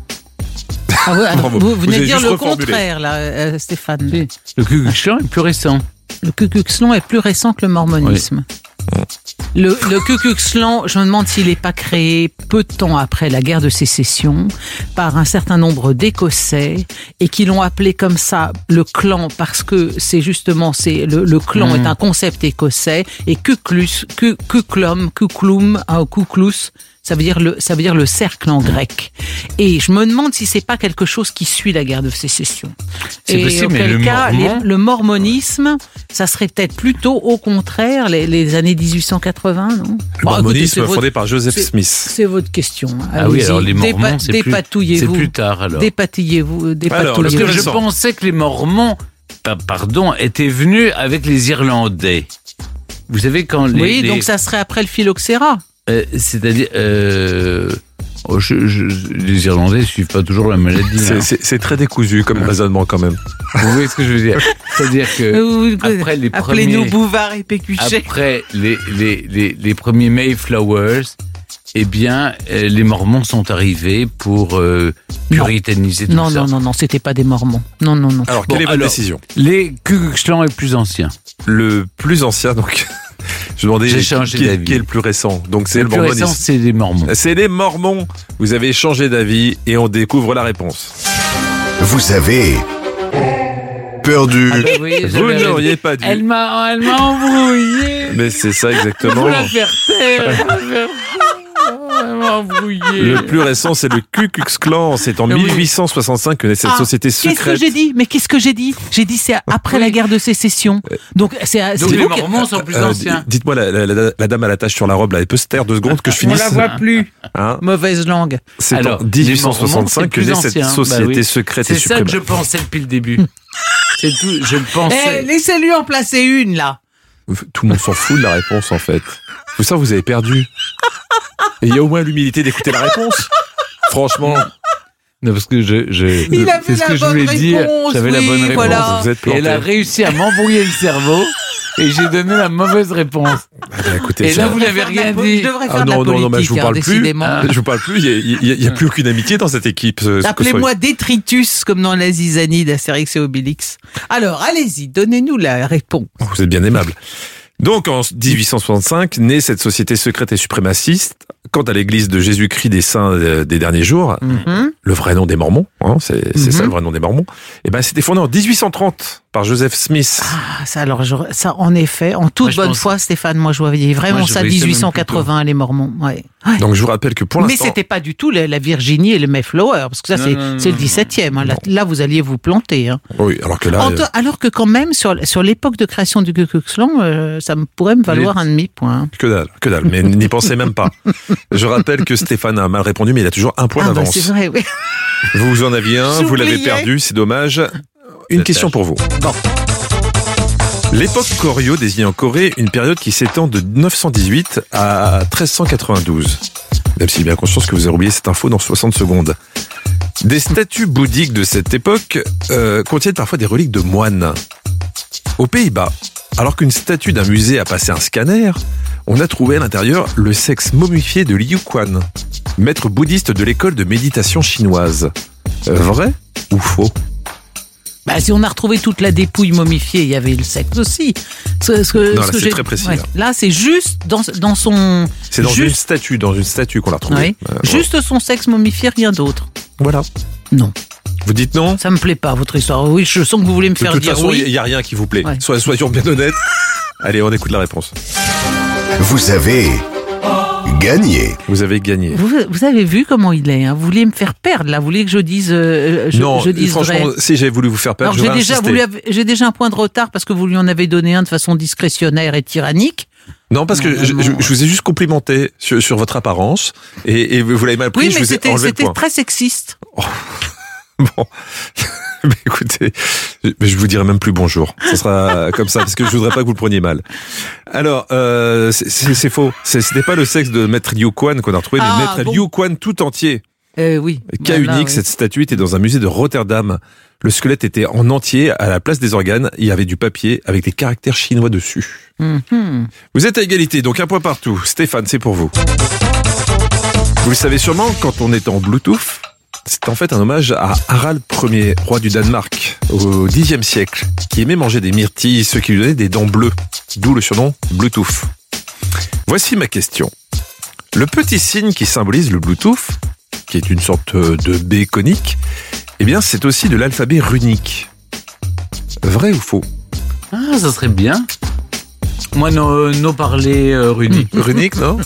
Ah ouais, alors, Bravo. vous, vous Vous venez de dire le reformulé. contraire, là, euh, Stéphane. Le Ku Klux Klan est plus récent. Le Ku Klux Klan est plus récent que le mormonisme. Le, le Ku Klux Klan, je me demande s'il n'est pas créé peu de temps après la guerre de sécession par un certain nombre d'Écossais et qui l'ont appelé comme ça le clan parce que c'est justement c'est le, le clan est un concept écossais et Kuklus, Ku- Kuklum, Kuklum, Kuklus, ça veut dire le ça veut dire le cercle en grec. Et je me demande si c'est pas quelque chose qui suit la guerre de sécession. C'est Et possible, mais le cas, mormon- les- le mormonisme, ça serait peut-être plutôt au contraire les, les années 1880, non? Le Bon, écoutez, mormonisme c'est votre- fondé par Joseph Smith. C'est votre question. Ah oui, alors les Mormons, Dépa- c'est plus- plus tard, alors. Dépatouillez-vous. Parce Dépatouillez-vous. que je pensais que les Mormons, pa- pardon, étaient venus avec les Irlandais. Vous savez quand les, oui, les- donc ça serait après le phylloxéra. Euh, c'est-à-dire euh, oh, je- je- les Irlandais suivent pas toujours la maladie. C'est- hein. C'est très décousu comme raisonnement quand même. Vous voyez ce que je veux dire? C'est-à-dire que après les Appelez-nous premiers, Bouvard et Pécuchet. après les, les, les, les premiers Mayflowers, eh bien, euh, les Mormons sont arrivés pour euh, puritaniser tout Non, ça. non, non, non, c'était pas des Mormons. Non, non, non. Alors, Bon, quelle est votre alors, décision? Les Ku Klux Klan est plus ancien. Le plus ancien, donc. Je demandais J'ai qui, changé qui est, d'avis. qui est le plus récent. Donc c'est Le le, plus récent, c'est les Mormons. C'est les Mormons. Vous avez changé d'avis et on découvre la réponse. Vous avez perdu. Ah bah oui, Vous n'auriez pas dû. Elle m'a, elle m'a embrouillé. Mais c'est ça exactement. Faut la faire taire. faut la faire embrouillé. Le plus récent, c'est le Ku Klux Klan. C'est en Ah oui. 1865 que naît cette Ah, société Qu'est-ce que secrète. j'ai dit Mais qu'est-ce que j'ai dit J'ai dit c'est après la guerre de sécession. Donc c'est Donc c'est les vous qui- Mormons sont plus Euh, anciens. Dites-moi, la, la- la- la dame à la tache sur la robe, là, elle peut se taire deux secondes que je On finisse la voit plus. Hein Mauvaise langue. C'est en les Mormons, 1865 c'est que naît cette. Bah société oui. secrète et C'est ça que je pensais depuis le début. *laughs* C'est tout. Je le Eh, pensais. laissez-lui en placer une là. Tout le monde s'en fout de la réponse, en fait. Tout ça, vous avez perdu. Et il y a au moins l'humilité d'écouter la réponse. *laughs* Franchement. Non, parce que je, je Il avait c'est ce la que je bonne voulais dire. réponse, J'avais la bonne réponse. voilà. Vous êtes Et elle a réussi à m'embrouiller le cerveau. Et j'ai donné la mauvaise réponse. Ah bah, écoutez, Et là, vous n'avez rien dit. Je devrais faire Ah de la non, non, non, mais je vous hein, parle plus. décidément. *laughs* Je vous parle plus. Il y a- plus aucune amitié dans cette équipe. Appelez-moi détritus comme dans la zizanie d'Astérix et Obélix. Alors, allez-y, donnez-nous la réponse. soit- Vous êtes bien aimable. Donc en 1865, naît cette société secrète et suprémaciste. Quant à l'église de Jésus-Christ des Saints euh, des derniers jours, Mhm. le vrai nom des Mormons, hein, c'est c'est Mhm. ça le vrai nom des Mormons, et ben c'était fondé en 1830 par Joseph Smith. Ah, ça, alors, je- ça, en effet, en toute Moi, bonne pense- foi, Stéphane, moi, je voyais vraiment Moi, je ça, voyais ça même 1880, les Mormons. Ouais. Ouais. Donc je vous rappelle que pour Mais l'instant, c'était pas du tout la, la Virginie et le Mayflower, parce que ça, c'est le non. 17e. hein. Là, là, vous alliez vous planter. hein. oui, alors que là, En euh, to- alors que quand même, sur, sur l'époque de création du Ku Klux Klan, euh, ça me pourrait me valoir Les- un demi-point. que dalle, que dalle, mais n'y pensez même pas. *laughs* Je rappelle que Stéphane a mal répondu, mais il a toujours un point Ah, bah, d'avance. c'est vrai, oui. Vous en aviez un, vous l'avez perdu, c'est dommage. Une question pour vous. L'époque Koryo désigne en Corée une période qui s'étend de 918 à 1392. Même si j'ai bien conscience que vous avez oublié cette info dans 60 secondes. Des statues bouddhiques de cette époque euh, contiennent parfois des reliques de moines. Aux Pays-Bas, alors qu'une statue d'un musée a passé un scanner, on a trouvé à l'intérieur le sexe momifié de Liu Quan, maître bouddhiste de l'école de méditation chinoise. Vrai ou faux? Bah, si on a retrouvé toute la dépouille momifiée, il y avait le sexe aussi. Ce- ce que- Non, ce là, c'est très précis, ouais. là. Là, c'est juste dans, dans son. C'est dans une statue, dans une statue qu'on l'a retrouvé. oui, Euh, juste son sexe momifié, rien d'autre. Voilà. Non. Vous dites non? Ça me plaît pas, votre histoire. Oui, je sens que vous voulez me De faire toute dire façon, il oui. n'y a rien qui vous plaît. Soyons bien honnêtes. Allez, on écoute la réponse. Vous avez gagné. Vous avez gagné. Vous, vous avez vu comment il est. Hein vous vouliez me faire perdre, là. Vous vouliez que je dise. euh, je, non, je dise franchement, vrai. si j'avais voulu vous faire perdre, Alors j'ai j'aurais déjà, j'ai déjà un point de retard parce que vous lui en avez donné un de façon discrétionnaire et tyrannique. Non, parce que je, je- je vous ai juste complimenté sur, sur votre apparence et, et vous l'avez mal pris. Oui, mais c'était très sexiste. *laughs* Bon. *laughs* Mais écoutez, je je vous dirai même plus bonjour. Ce sera comme ça parce que je voudrais pas que vous le preniez mal. Alors, euh, c'est- faux. C'est- C'était pas le sexe de Maître Liu Quan qu'on a retrouvé, Ah, mais Maître bon. Liu Quan tout entier. Euh, oui. Cas Voilà, unique, oui. cette statue était dans un musée de Rotterdam. Le squelette était en entier à la place des organes. Il y avait du papier avec des caractères chinois dessus. Mhm. Vous êtes à égalité, donc un point partout. Stéphane, c'est pour vous. Vous le savez sûrement, quand on est en Bluetooth, c'est en fait un hommage à Harald Ier, roi du Danemark, au Xe siècle, qui aimait manger des myrtilles, ce qui lui donnait des dents bleues, d'où le surnom Bluetooth. Voici ma question. Le petit signe qui symbolise le Bluetooth, qui est une sorte de B conique, eh bien c'est aussi de l'alphabet runique. Vrai ou faux? Ah, ça serait bien. Moi, nos, nos parler euh, runiques. Runique, non?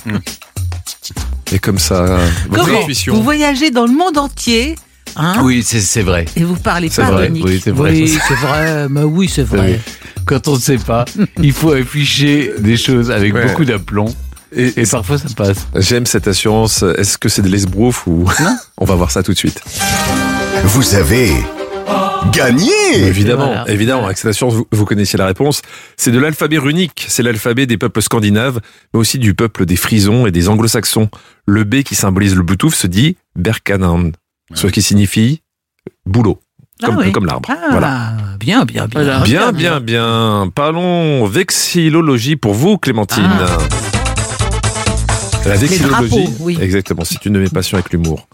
Et comme ça, votre Comment intuition. Vous voyagez dans le monde entier. Hein Oui, c'est vrai. Et vous parlez pas vrai, oui, c'est vrai. Oui, *laughs* c'est vrai. Mais oui, c'est vrai. Quand on ne sait pas, il faut afficher des choses avec Ouais. beaucoup d'aplomb. Et, Et parfois, ça passe. J'aime cette assurance. Est-ce que c'est de l'esbrouf ou *laughs* On va voir ça tout de suite. Vous avez gagné. Évidemment, Voilà. évidemment. Avec cette assurance, vous, vous connaissiez la réponse. C'est de l'alphabet runique. C'est l'alphabet des peuples scandinaves, mais aussi du peuple des Frisons et des Anglo-Saxons. Le B qui symbolise le Bluetooth se dit Berkanan, ce qui signifie boulot, comme, Ah oui. comme l'arbre. Ah, Voilà. bien, bien, bien. Voilà. Bien, bien, bien. Parlons vexillologie pour vous, Clémentine. La vexillologie, drapeaux, oui. exactement, c'est une de mes passions avec l'humour.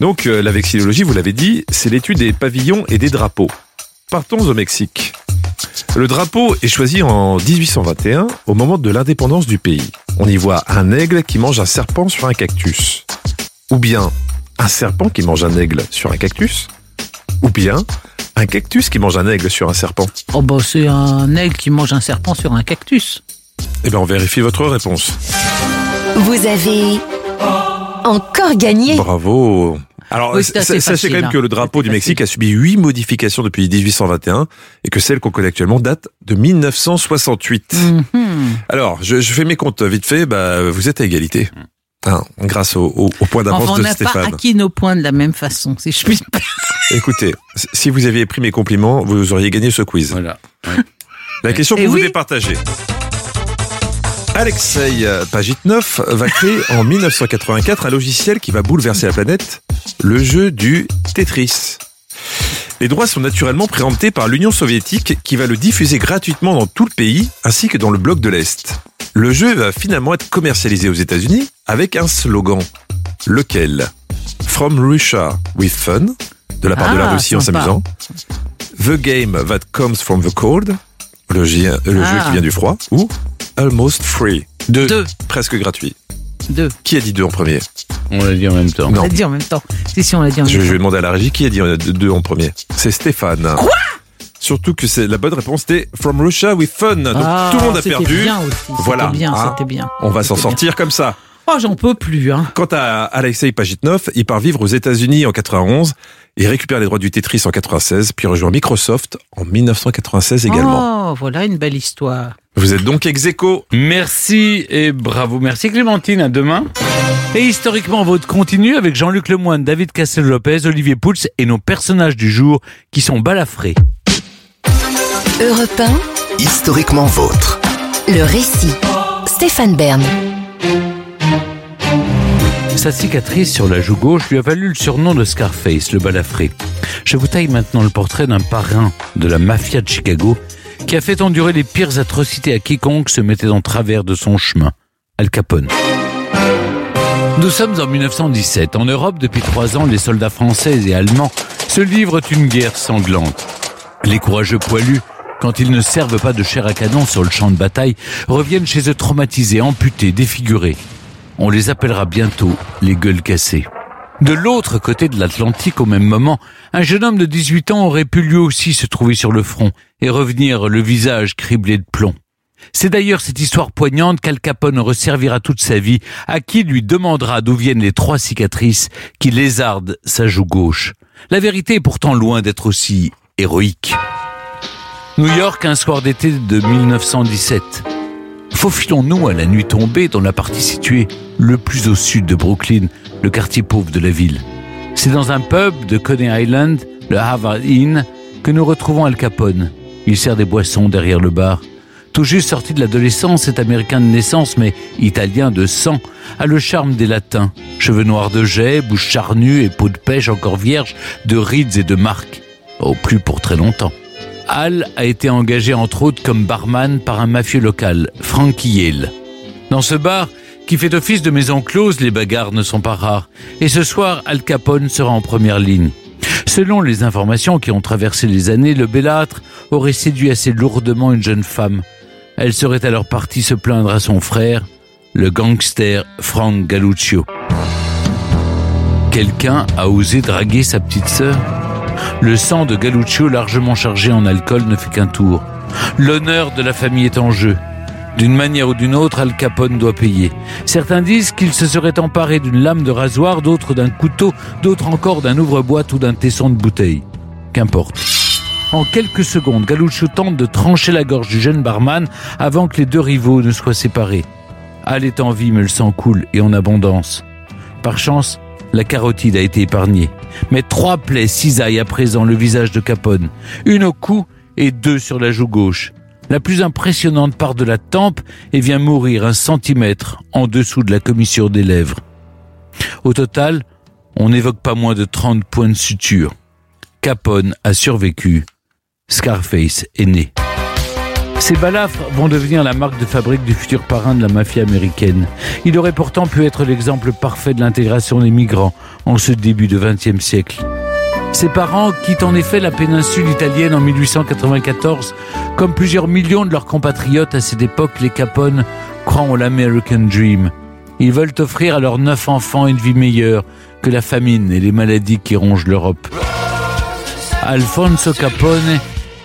Donc, euh, la vexillologie, vous l'avez dit, c'est l'étude des pavillons et des drapeaux. Partons au Mexique. Le drapeau est choisi en 1821 au moment de l'indépendance du pays. On y voit un aigle qui mange un serpent sur un cactus. Ou bien un serpent qui mange un aigle sur un cactus. Ou bien un cactus qui mange un aigle sur un serpent. Oh, bah, c'est un aigle qui mange un serpent sur un cactus. Eh bien, on vérifie votre réponse. Vous avez encore gagné. Bravo. Alors, Oui, sachez facile, quand même hein. que le drapeau C'est du Mexique a subi huit modifications depuis 1821 et que celle qu'on connaît actuellement date de 1968. Mhm. Alors, je, je fais mes comptes vite fait. Bah, vous êtes à égalité. Hein, grâce au, au- au point d'avance Enfin, on de n'a pas Stéphane. acquis nos points de la même façon, si je puis me Écoutez, si vous aviez pris mes compliments, vous auriez gagné ce quiz. Voilà. La question Eh que vous oui. départagez. Alexei Pajitnov va créer en 1984 un logiciel qui va bouleverser la planète, le jeu du Tetris. Les droits sont naturellement préemptés par l'Union soviétique qui va le diffuser gratuitement dans tout le pays ainsi que dans le bloc de l'Est. Le jeu va finalement être commercialisé aux États-Unis avec un slogan. Lequel? From Russia with fun, de la part de la Ah, Russie en s'amusant. The game that comes from the cold, le, jeu- le jeu Ah. qui vient du froid, ou Almost Free. Deux. Deux. Presque gratuit. Deux. Qui a dit deux en premier? On l'a dit en même temps. On Non. l'a dit en même temps. Si, si, on l'a dit en je, même je vais demander à la régie qui a dit euh, deux en premier. C'est Stéphane. Quoi? Surtout que c'est la bonne réponse c'était From Russia with Fun. Donc Ah, tout le monde a c'était perdu. bien aussi, c'était Voilà. bien, hein. c'était bien. On va s'en sortir comme ça. Oh, j'en peux plus, hein. Quant à Alexei Pajitnov, il part vivre aux États-Unis en 91 et récupère les droits du Tetris en 96, puis rejoint Microsoft en 1996 également. Oh, voilà une belle histoire. Vous êtes donc ex aequo. Merci et bravo. Merci Clémentine, à demain. Et historiquement, votre continue avec Jean-Luc Lemoyne, David Castel-Lopez, Olivier Pouls et nos personnages du jour qui sont balafrés. Europe Historiquement vôtre. 1, le récit. Stéphane Bern. Sa cicatrice sur la joue gauche lui a valu le surnom de Scarface, le balafré. Je vous taille maintenant le portrait d'un parrain de la mafia de Chicago qui a fait endurer les pires atrocités à quiconque se mettait en travers de son chemin. Al Capone. Nous sommes en 1917. En Europe, depuis trois ans, les soldats français et allemands se livrent une guerre sanglante. Les courageux poilus, quand ils ne servent pas de chair à canon sur le champ de bataille, reviennent chez eux traumatisés, amputés, défigurés. On les appellera bientôt les gueules cassées. De l'autre côté de l'Atlantique, au même moment, un jeune homme de 18 ans aurait pu lui aussi se trouver sur le front et revenir le visage criblé de plomb. C'est d'ailleurs cette histoire poignante qu'Al Capone resservira toute sa vie à qui lui demandera d'où viennent les trois cicatrices qui lézardent sa joue gauche. La vérité est pourtant loin d'être aussi héroïque. New York, un soir d'été de 1917. Faufilons-nous à la nuit tombée dans la partie située le plus au sud de Brooklyn, le quartier pauvre de la ville. C'est dans un pub de Coney Island, le Harvard Inn, que nous retrouvons Al Capone. Il sert des boissons derrière le bar. Tout juste sorti de l'adolescence, cet Américain de naissance, mais Italien de sang, a le charme des Latins. Cheveux noirs de jet, bouche charnue et peau de pêche encore vierge, de rides et de marques. Au plus pour très longtemps. Al a été engagé entre autres comme barman par un mafieux local, Frankie Yale. Dans ce bar, qui fait office de maison close, les bagarres ne sont pas rares. Et ce soir, Al Capone sera en première ligne. Selon les informations qui ont traversé les années, le bellâtre aurait séduit assez lourdement une jeune femme. Elle serait alors partie se plaindre à son frère, le gangster Frank Galluccio. Quelqu'un a osé draguer sa petite sœur Le sang de Galluccio largement chargé en alcool ne fait qu'un tour. L'honneur de la famille est en jeu. D'une manière ou d'une autre, Al Capone doit payer. Certains disent qu'il se serait emparé d'une lame de rasoir, d'autres d'un couteau, d'autres encore d'un ouvre-boîte ou d'un tesson de bouteille. Qu'importe. En quelques secondes, Galluccio tente de trancher la gorge du jeune barman avant que les deux rivaux ne soient séparés. Al est en vie, mais le sang coule et en abondance. Par chance, la carotide a été épargnée. Mais trois plaies cisaillent à présent le visage de Capone. Une au cou et deux sur la joue gauche. La plus impressionnante part de la tempe et vient mourir un centimètre en dessous de la commissure des lèvres. Au total, on n'évoque pas moins de 30 points de suture. Capone a survécu. Scarface est né. Ces balafres vont devenir la marque de fabrique du futur parrain de la mafia américaine. Il aurait pourtant pu être l'exemple parfait de l'intégration des migrants en ce début de XXe siècle. Ses parents quittent en effet la péninsule italienne en 1894. Comme plusieurs millions de leurs compatriotes à cette époque, les Capone croient en l'American Dream. Ils veulent offrir à leurs neuf enfants une vie meilleure que la famine et les maladies qui rongent l'Europe. Alfonso Capone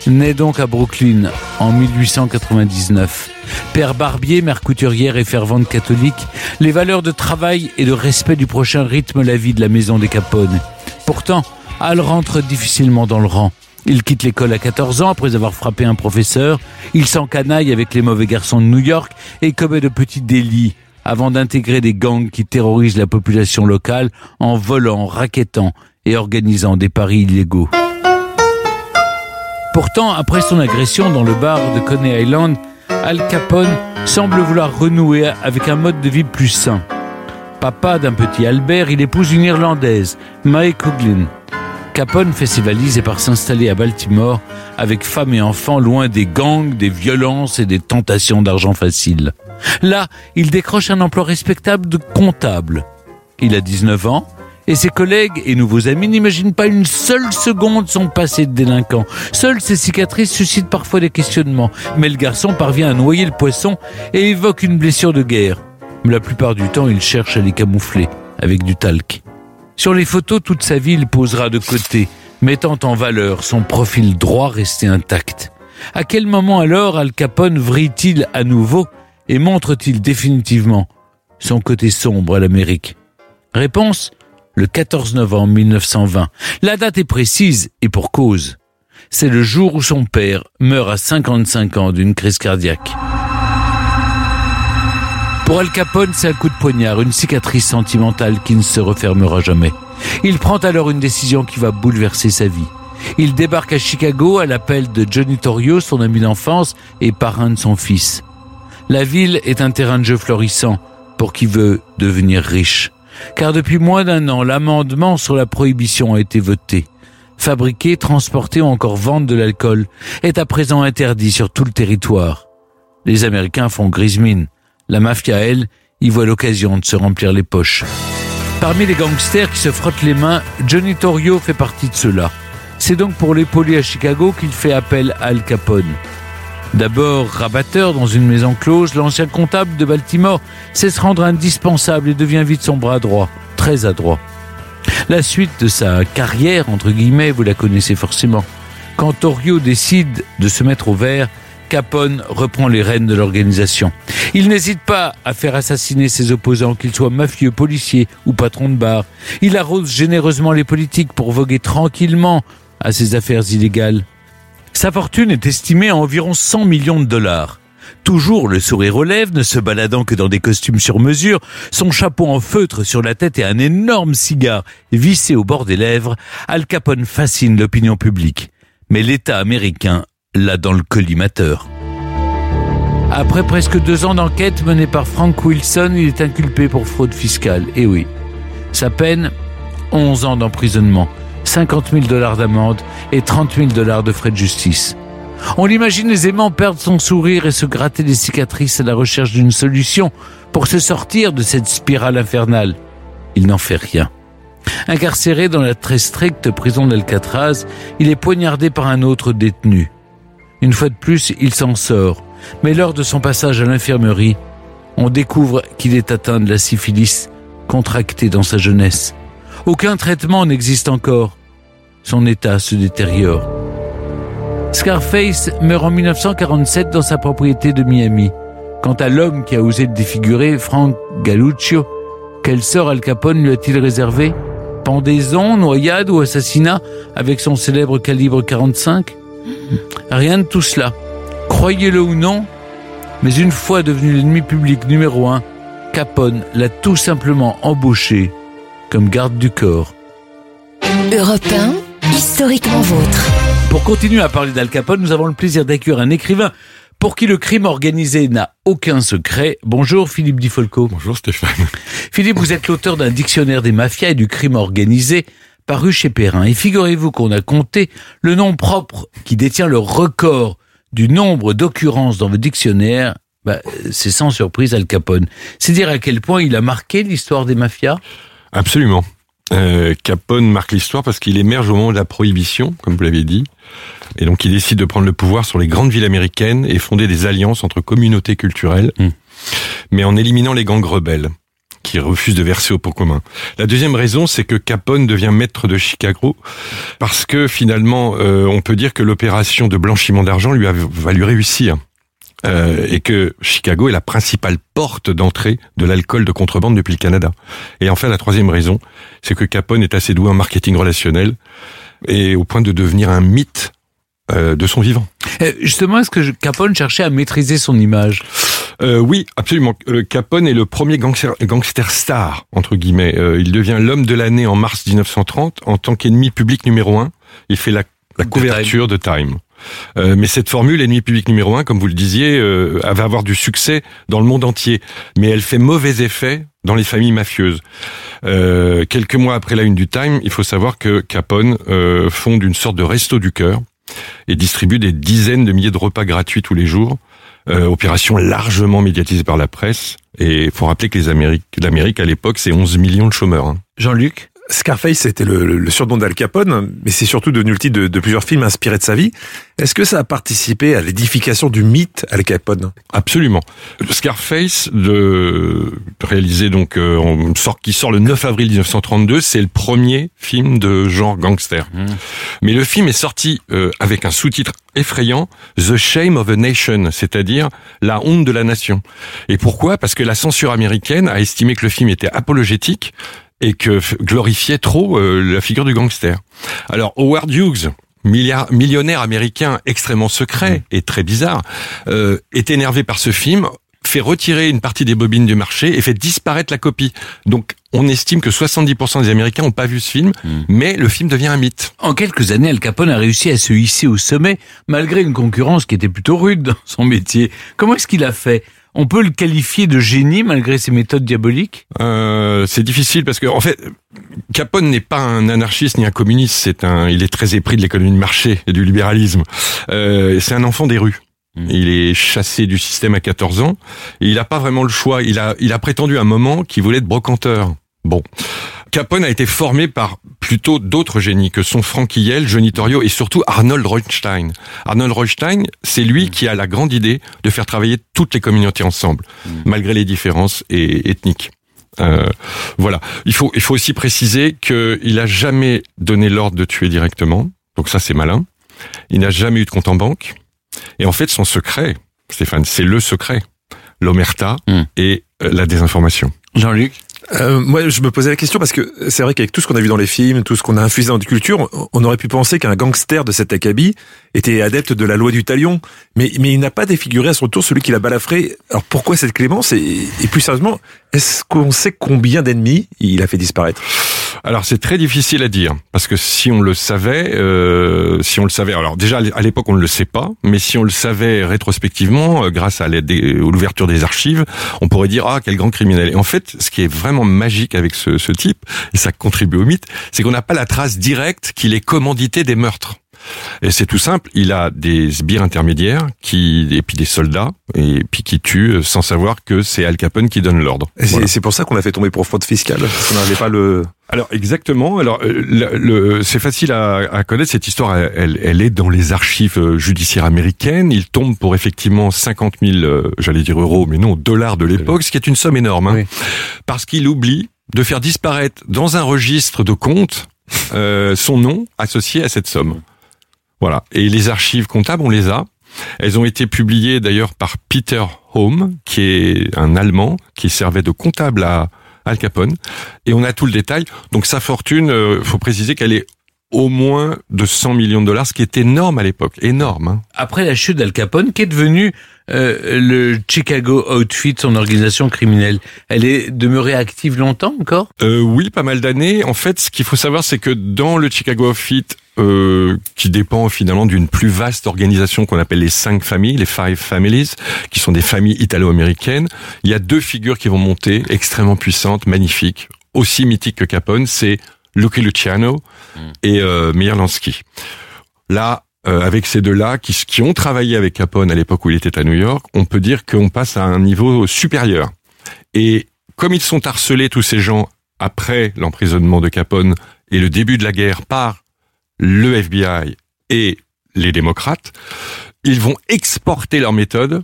naît donc à Brooklyn en 1899. Père barbier, mère couturière et fervente catholique, les valeurs de travail et de respect du prochain rythment la vie de la maison des Capone. Pourtant, Al rentre difficilement dans le rang. Il quitte l'école à 14 ans après avoir frappé un professeur. Il s'encanaille avec les mauvais garçons de New York et commet de petits délits avant d'intégrer des gangs qui terrorisent la population locale en volant, raquettant et organisant des paris illégaux. Pourtant, après son agression dans le bar de Coney Island, Al Capone semble vouloir renouer avec un mode de vie plus sain. Papa d'un petit Albert, il épouse une Irlandaise, Mae Coughlin. Capone fait ses valises et part s'installer à Baltimore avec femme et enfants loin des gangs, des violences et des tentations d'argent facile. Là, il décroche un emploi respectable de comptable. Il a 19 ans Et ses collègues et nouveaux amis n'imaginent pas une seule seconde son passé de délinquant. Seules ses cicatrices suscitent parfois des questionnements, mais le garçon parvient à noyer le poisson et évoque une blessure de guerre. Mais la plupart du temps, il cherche à les camoufler avec du talc. Sur les photos, toute sa vie, il posera de côté, mettant en valeur son profil droit resté intact. À quel moment alors Al Capone vrille-t-il à nouveau et montre-t-il définitivement son côté sombre à l'Amérique? Réponse le 14 novembre 1920. La date est précise et pour cause. C'est le jour où son père meurt à 55 ans d'une crise cardiaque. Pour Al Capone, c'est un coup de poignard, une cicatrice sentimentale qui ne se refermera jamais. Il prend alors une décision qui va bouleverser sa vie. Il débarque à Chicago à l'appel de Johnny Torrio, son ami d'enfance et parrain de son fils. La ville est un terrain de jeu florissant pour qui veut devenir riche. Car depuis moins d'un an, l'amendement sur la prohibition a été voté. Fabriquer, transporter ou encore vendre de l'alcool est à présent interdit sur tout le territoire. Les Américains font grise mine. La mafia, elle, y voit l'occasion de se remplir les poches. Parmi les gangsters qui se frottent les mains, Johnny Torrio fait partie de ceux-là. C'est donc pour l'épauler à Chicago qu'il fait appel à Al Capone. D'abord rabatteur dans une maison close, l'ancien comptable de Baltimore sait se rendre indispensable et devient vite son bras droit, très adroit. La suite de sa carrière, entre guillemets, vous la connaissez forcément. Quand Torrio décide de se mettre au vert, Capone reprend les rênes de l'organisation. Il n'hésite pas à faire assassiner ses opposants, qu'ils soient mafieux, policiers ou patrons de bar. Il arrose généreusement les politiques pour voguer tranquillement à ses affaires illégales. Sa fortune est estimée à environ 100 millions de dollars. Toujours le sourire aux lèvres, ne se baladant que dans des costumes sur mesure, son chapeau en feutre sur la tête et un énorme cigare vissé au bord des lèvres, Al Capone fascine l'opinion publique. Mais l'État américain l'a dans le collimateur. Après presque deux ans d'enquête menée par Frank Wilson, il est inculpé pour fraude fiscale. Et oui, sa peine, 11 ans d'emprisonnement, 50 000 dollars d'amende et 30 000 dollars de frais de justice. On l'imagine aisément perdre son sourire et se gratter des cicatrices à la recherche d'une solution pour se sortir de cette spirale infernale. Il n'en fait rien. Incarcéré dans la très stricte prison d'Alcatraz, il est poignardé par un autre détenu. Une fois de plus, il s'en sort, mais lors de son passage à l'infirmerie, on découvre qu'il est atteint de la syphilis, contractée dans sa jeunesse. Aucun traitement n'existe encore. Son état se détériore. Scarface meurt en 1947 dans sa propriété de Miami. Quant à l'homme qui a osé le défigurer, Frank Galluccio, quel sort Al Capone lui a-t-il réservé? Pendaison, noyade ou assassinat avec son célèbre calibre 45 Rien de tout cela. Croyez-le ou non, mais une fois devenu l'ennemi public numéro un, Capone l'a tout simplement embauché comme garde du corps. Europe 1, historiquement vôtre. Pour continuer à parler d'Al Capone, nous avons le plaisir d'accueillir un écrivain pour qui le crime organisé n'a aucun secret. Bonjour Philippe Di Folco. Bonjour Stéphane. Philippe, vous êtes l'auteur d'un dictionnaire des mafias et du crime organisé paru chez Perrin. Et figurez-vous qu'on a compté le nom propre qui détient le record du nombre d'occurrences dans le dictionnaire. Bah, c'est sans surprise Al Capone. C'est dire à quel point il a marqué l'histoire des mafias? Absolument. Euh, Capone marque l'histoire parce qu'il émerge au moment de la prohibition, comme vous l'avez dit. Et donc il décide de prendre le pouvoir sur les grandes villes américaines et fonder des alliances entre communautés culturelles, Hmm. mais en éliminant les gangs rebelles qui refusent de verser au pot commun. La deuxième raison, c'est que Capone devient maître de Chicago parce que finalement, euh, on peut dire que l'opération de blanchiment d'argent lui a valu réussir. Euh, et que Chicago est la principale porte d'entrée de l'alcool de contrebande depuis le Canada. Et enfin, la troisième raison, c'est que Capone est assez doué en marketing relationnel et au point de devenir un mythe euh, de son vivant. Euh, Justement, est-ce que Capone cherchait à maîtriser son image? Euh, oui, absolument. Euh, Capone est le premier gangster, gangster star, entre guillemets. Euh, il devient l'homme de l'année en mars 1930 en tant qu'ennemi public numéro un. Il fait la, la couverture de Time. Euh, mais cette formule, ennemi public numéro un, comme vous le disiez, euh, va avoir du succès dans le monde entier. Mais elle fait mauvais effet dans les familles mafieuses. Euh, quelques mois après la une du Time, il faut savoir que Capone euh, fonde une sorte de resto du cœur et distribue des dizaines de milliers de repas gratuits tous les jours. Euh, opération largement médiatisée par la presse. Et faut rappeler que les Amériques, l'Amérique à l'époque, c'est 11 millions de chômeurs. hein. Jean-Luc Scarface, c'était le, le, le surnom d'Al Capone, mais c'est surtout devenu le titre de, de, plusieurs films inspirés de sa vie. Est-ce que ça a participé à l'édification du mythe Al Capone? Absolument. Scarface, de, réalisé donc euh, en sort, qui sort le 9 avril 1932, c'est le premier film de genre gangster. Mmh. Mais le film est sorti euh, avec un sous-titre effrayant, The Shame of a Nation, c'est-à-dire la honte de la nation. Et pourquoi? Parce que la censure américaine a estimé que le film était apologétique et que glorifiait trop euh, la figure du gangster. Alors Howard Hughes, milliard, millionnaire américain extrêmement secret et très bizarre, euh, est énervé par ce film fait retirer une partie des bobines du marché et fait disparaître la copie. Donc on estime que 70% des Américains n'ont pas vu ce film, mmh. mais le film devient un mythe. En quelques années, Al Capone a réussi à se hisser au sommet, malgré une concurrence qui était plutôt rude dans son métier. Comment est-ce qu'il a fait? On peut le qualifier de génie malgré ses méthodes diaboliques? Euh, C'est difficile parce que en fait, Capone n'est pas un anarchiste ni un communiste. C'est un, il est très épris de l'économie de marché et du libéralisme. Euh, c'est un enfant des rues. Il est chassé du système à 14 ans et il n'a pas vraiment le choix. Il a, il a prétendu à un moment qu'il voulait être brocanteur. Bon. Capone a été formé par plutôt d'autres génies que sont Frank Hiel, Johnny Torrio et surtout Arnold Rothstein. Arnold Rothstein, c'est lui qui a la grande idée de faire travailler toutes les communautés ensemble, malgré les différences et ethniques. Euh, voilà. Il faut, il faut aussi préciser qu'il a jamais donné l'ordre de tuer directement. Donc ça, c'est malin. Il n'a jamais eu de compte en banque. Et en fait, son secret, Stéphane, c'est le secret. L'omerta Hmm. et euh, la désinformation. Jean-Luc? Euh, moi, je me posais la question parce que c'est vrai qu'avec tout ce qu'on a vu dans les films, tout ce qu'on a infusé dans notre culture, on aurait pu penser qu'un gangster de cet acabit était adepte de la loi du talion. Mais, mais il n'a pas défiguré à son tour celui qui l'a balafré. Alors pourquoi cette clémence? Et, et plus sérieusement, est-ce qu'on sait combien d'ennemis il a fait disparaître? Alors c'est très difficile à dire parce que si on le savait, euh, si on le savait, alors déjà à l'époque on ne le sait pas, mais si on le savait rétrospectivement, euh, grâce à l'ouverture des archives, on pourrait dire ah quel grand criminel. Et en fait, ce qui est vraiment magique avec ce, ce type, et ça contribue au mythe, c'est qu'on n'a pas la trace directe qu'il ait commandité des meurtres. Et c'est tout simple, il a des sbires intermédiaires qui et puis des soldats et puis qui tuent sans savoir que c'est Al Capone qui donne l'ordre. C'est voilà. pour ça qu'on a fait tomber pour fraude fiscale, parce qu'on n'avait pas le. Alors exactement. Alors le, le, c'est facile à, à, connaître cette histoire. Elle, elle, est dans les archives judiciaires américaines. Il tombe pour effectivement 50 000, euh, j'allais dire euros, mais non dollars de l'époque, ce qui est une somme énorme, hein, oui. parce qu'il oublie de faire disparaître dans un registre de compte euh, son nom associé à cette somme. Voilà. Et les archives comptables, on les a. Elles ont été publiées d'ailleurs par Peter Home, qui est un Allemand qui servait de comptable à Al Capone. Et on a tout le détail. Donc sa fortune, euh, faut préciser qu'elle est au moins de 100 millions de dollars, ce qui est énorme à l'époque, énorme. Hein. Après la chute d'Al Capone, qui est devenu euh, le Chicago Outfit, son organisation criminelle, elle est demeurée active longtemps encore? Euh, Oui, pas mal d'années. En fait, ce qu'il faut savoir, c'est que dans le Chicago Outfit, euh, qui dépend finalement d'une plus vaste organisation qu'on appelle les cinq familles, les Five Families, qui sont des familles italo-américaines. Il y a deux figures qui vont monter, extrêmement puissantes, magnifiques, aussi mythiques que Capone. C'est Lucky Luciano mm. et euh, Meyer Lansky. Là, euh, avec ces deux-là, qui, qui ont travaillé avec Capone à l'époque où il était à New York, on peut dire qu'on passe à un niveau supérieur. Et comme ils sont harcelés, tous ces gens, après l'emprisonnement de Capone et le début de la guerre par le FBI et les démocrates, ils vont exporter leur méthode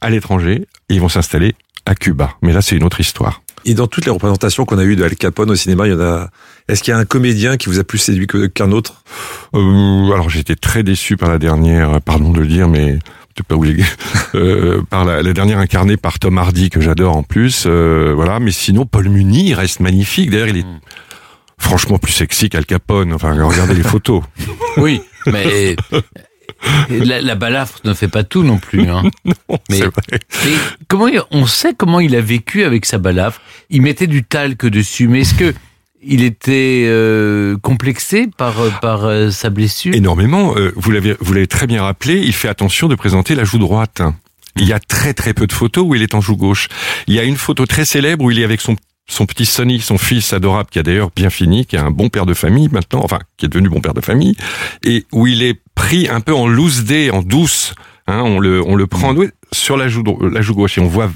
à l'étranger et ils vont s'installer à Cuba. Mais là, c'est une autre histoire. Et dans toutes les représentations qu'on a eues de Al Capone au cinéma, il y en a. Est-ce qu'il y a un comédien qui vous a plus séduit qu'un autre? Euh, Alors j'étais très déçu par la dernière, pardon de le dire, mais pas où *laughs* euh, par la, la, dernière incarnée par Tom Hardy que j'adore en plus. Euh, voilà, mais sinon Paul Muni il reste magnifique. D'ailleurs, il est Mm. Franchement plus sexy qu'Al Capone. Enfin, regardez les photos. *laughs* Oui, mais la, la, balafre ne fait pas tout non plus. Hein. *laughs* non, mais, vrai. mais comment il, on sait comment il a vécu avec sa balafre? Il mettait du talc dessus, mais est-ce que il était euh, complexé par par euh, sa blessure? Énormément. Euh, vous l'avez vous l'avez très bien rappelé. Il fait attention de présenter la joue droite. Il y a très très peu de photos où il est en joue gauche. Il y a une photo très célèbre où il est avec son son petit Sonny, son fils adorable, qui a d'ailleurs bien fini, qui est un bon père de famille maintenant, enfin, qui est devenu bon père de famille, et où il est pris un peu en loose day, en douce, hein, on le, on le prend sur la joue, la joue gauche, et on voit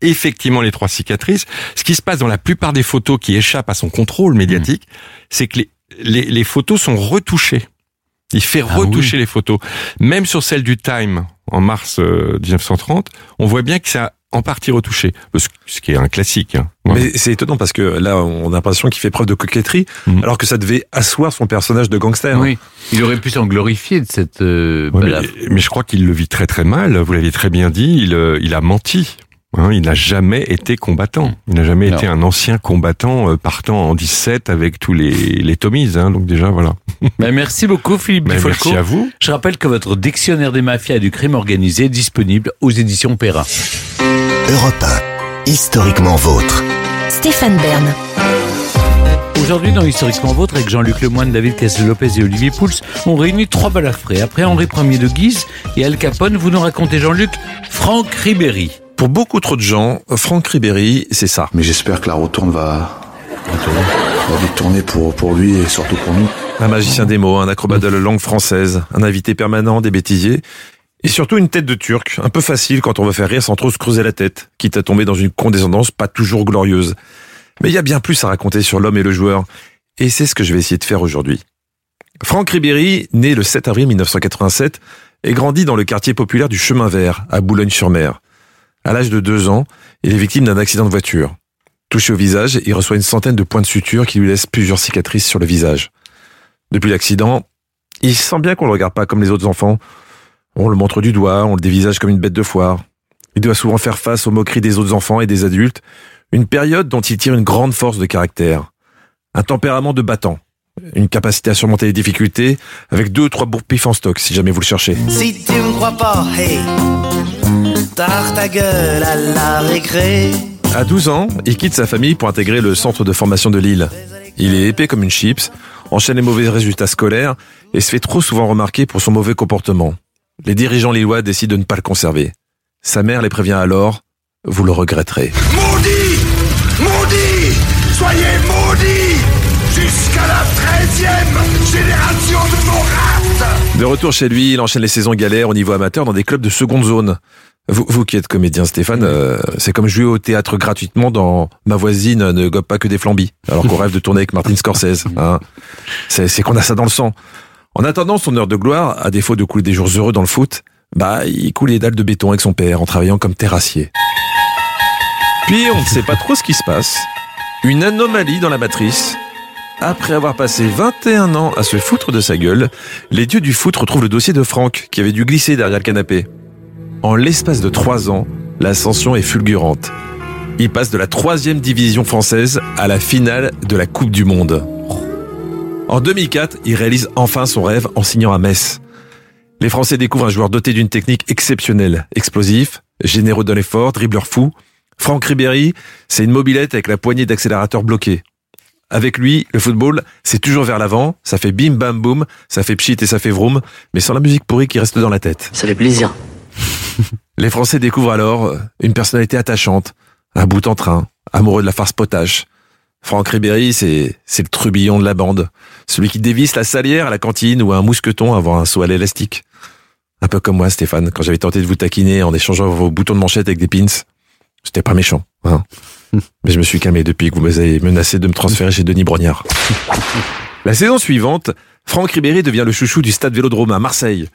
effectivement les trois cicatrices. Ce qui se passe dans la plupart des photos qui échappent à son contrôle médiatique, c'est que les, les, les photos sont retouchées. Il fait Ah retoucher les photos. Même sur celle du Time en mars euh, 1930, on voit bien que c'est en partie retouché. Ce qui est un classique. hein. Mais c'est étonnant parce que là, on a l'impression qu'il fait preuve de coquetterie, alors que ça devait asseoir son personnage de gangster. Oui, il aurait pu s'en glorifier de cette euh, Ouais, mais, mais je crois qu'il le vit très très mal. Vous l'aviez très bien dit. Il, euh, il a menti. Hein, il n'a jamais été combattant. Il n'a jamais Non. été un ancien combattant euh, partant en 17 avec tous les, les Tomies. Hein, donc déjà, voilà. *laughs* Ben, merci beaucoup Philippe Ben, merci à vous. Je rappelle que votre dictionnaire des mafias et du crime organisé est disponible aux éditions Perrin. Europe 1, historiquement vôtre. Stéphane Bern. Aujourd'hui, dans Historiquement Vôtre, avec Jean-Luc Lemoyne, David Cassel-Lopez et Olivier Pouls, on réunit trois balafrés. Après Henri Ier de Guise et Al Capone, vous nous racontez, Jean-Luc, Franck Ribéry. Pour beaucoup trop de gens, Franck Ribéry, c'est ça. Mais j'espère que la retourne va, va vite tourner pour, pour lui et surtout pour nous. Un magicien des mots, un acrobate de la langue française, un invité permanent des bêtisiers, et surtout une tête de turc, un peu facile quand on veut faire rire sans trop se creuser la tête, quitte à tomber dans une condescendance pas toujours glorieuse. Mais il y a bien plus à raconter sur l'homme et le joueur, et c'est ce que je vais essayer de faire aujourd'hui. Franck Ribéry, né le 7 avril 1987, et grandit dans le quartier populaire du Chemin Vert, à Boulogne-sur-Mer. À l'âge de deux ans, il est victime d'un accident de voiture. Touché au visage, il reçoit une centaine de points de suture qui lui laissent plusieurs cicatrices sur le visage. Depuis l'accident, il sent bien qu'on le regarde pas comme les autres enfants. On le montre du doigt, on le dévisage comme une bête de foire. Il doit souvent faire face aux moqueries des autres enfants et des adultes, une période dont il tire une grande force de caractère. Un tempérament de battant, une capacité à surmonter les difficultés, avec deux ou trois bourpifs en stock si jamais vous le cherchez. Si tu me crois pas, hey, ta gueule à la récré. À 12 ans, il quitte sa famille pour intégrer le centre de formation de Lille. Il est épais comme une chips, enchaîne les mauvais résultats scolaires et se fait trop souvent remarquer pour son mauvais comportement. Les dirigeants lillois décident de ne pas le conserver. Sa mère les prévient alors, vous le regretterez. Maudit Maudit Soyez maudits Jusqu'à la treizième génération de races De retour chez lui, il enchaîne les saisons galères au niveau amateur dans des clubs de seconde zone. Vous, vous qui êtes comédien, Stéphane, euh, c'est comme jouer au théâtre gratuitement dans Ma voisine ne gobe pas que des flambis, alors qu'on rêve de tourner avec Martin Scorsese. Hein. C'est qu'on a ça dans le sang. En attendant son heure de gloire, à défaut de couler des jours heureux dans le foot, bah il coule les dalles de béton avec son père en travaillant comme terrassier. Puis on ne sait pas trop ce qui se passe. Une anomalie dans la matrice. Après avoir passé 21 ans à se foutre de sa gueule, les dieux du foot retrouvent le dossier de Franck, qui avait dû glisser derrière le canapé. En l'espace de 3 ans, l'ascension est fulgurante. Il passe de la troisième division française à la finale de la Coupe du Monde. En 2004, il réalise enfin son rêve en signant à Metz. Les Français découvrent un joueur doté d'une technique exceptionnelle, explosif, généreux dans l'effort, dribbleur fou. Franck Ribéry, c'est une mobilette avec la poignée d'accélérateur bloquée. Avec lui, le football, c'est toujours vers l'avant, ça fait bim bam boum, ça fait pchit et ça fait vroom, mais sans la musique pourrie qui reste dans la tête. Ça fait plaisir. *laughs* Les Français découvrent alors une personnalité attachante, un bout en train, amoureux de la farce potache. Franck Ribéry, c'est, c'est le trubillon de la bande. Celui qui dévisse la salière à la cantine ou un mousqueton à avoir un saut à l'élastique. Un peu comme moi, Stéphane, quand j'avais tenté de vous taquiner en échangeant vos boutons de manchette avec des pins. C'était pas méchant, hein. *laughs* Mais je me suis calmé depuis que vous m'avez menacé de me transférer chez Denis Brognard. *laughs* La saison suivante, Franck Ribéry devient le chouchou du stade Vélodrome à Marseille.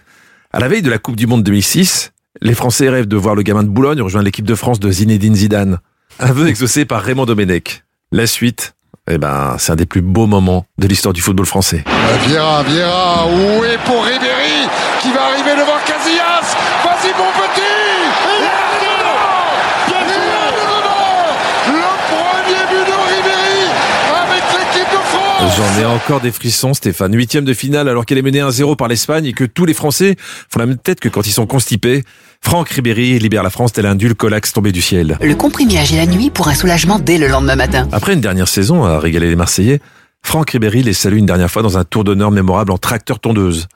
À la veille de la Coupe du Monde 2006, les Français rêvent de voir le gamin de Boulogne rejoindre l'équipe de France de Zinedine Zidane. Un vœu exaucé par Raymond Domenech. La suite, eh ben, c'est un des plus beaux moments de l'histoire du football français. Viera, Viera, où est pour Ribéry qui va arriver devant Casillas Vas-y mon petit Le premier but de Ribéry avec l'équipe de France J'en ai encore des frissons, Stéphane. Huitième de finale alors qu'elle est menée 1-0 par l'Espagne et que tous les Français font la même tête que quand ils sont constipés. Franck Ribéry libère la France tel un dulcolax tombé du ciel. Le comprimé agit la nuit pour un soulagement dès le lendemain matin. Après une dernière saison à régaler les Marseillais, Franck Ribéry les salue une dernière fois dans un tour d'honneur mémorable en tracteur tondeuse.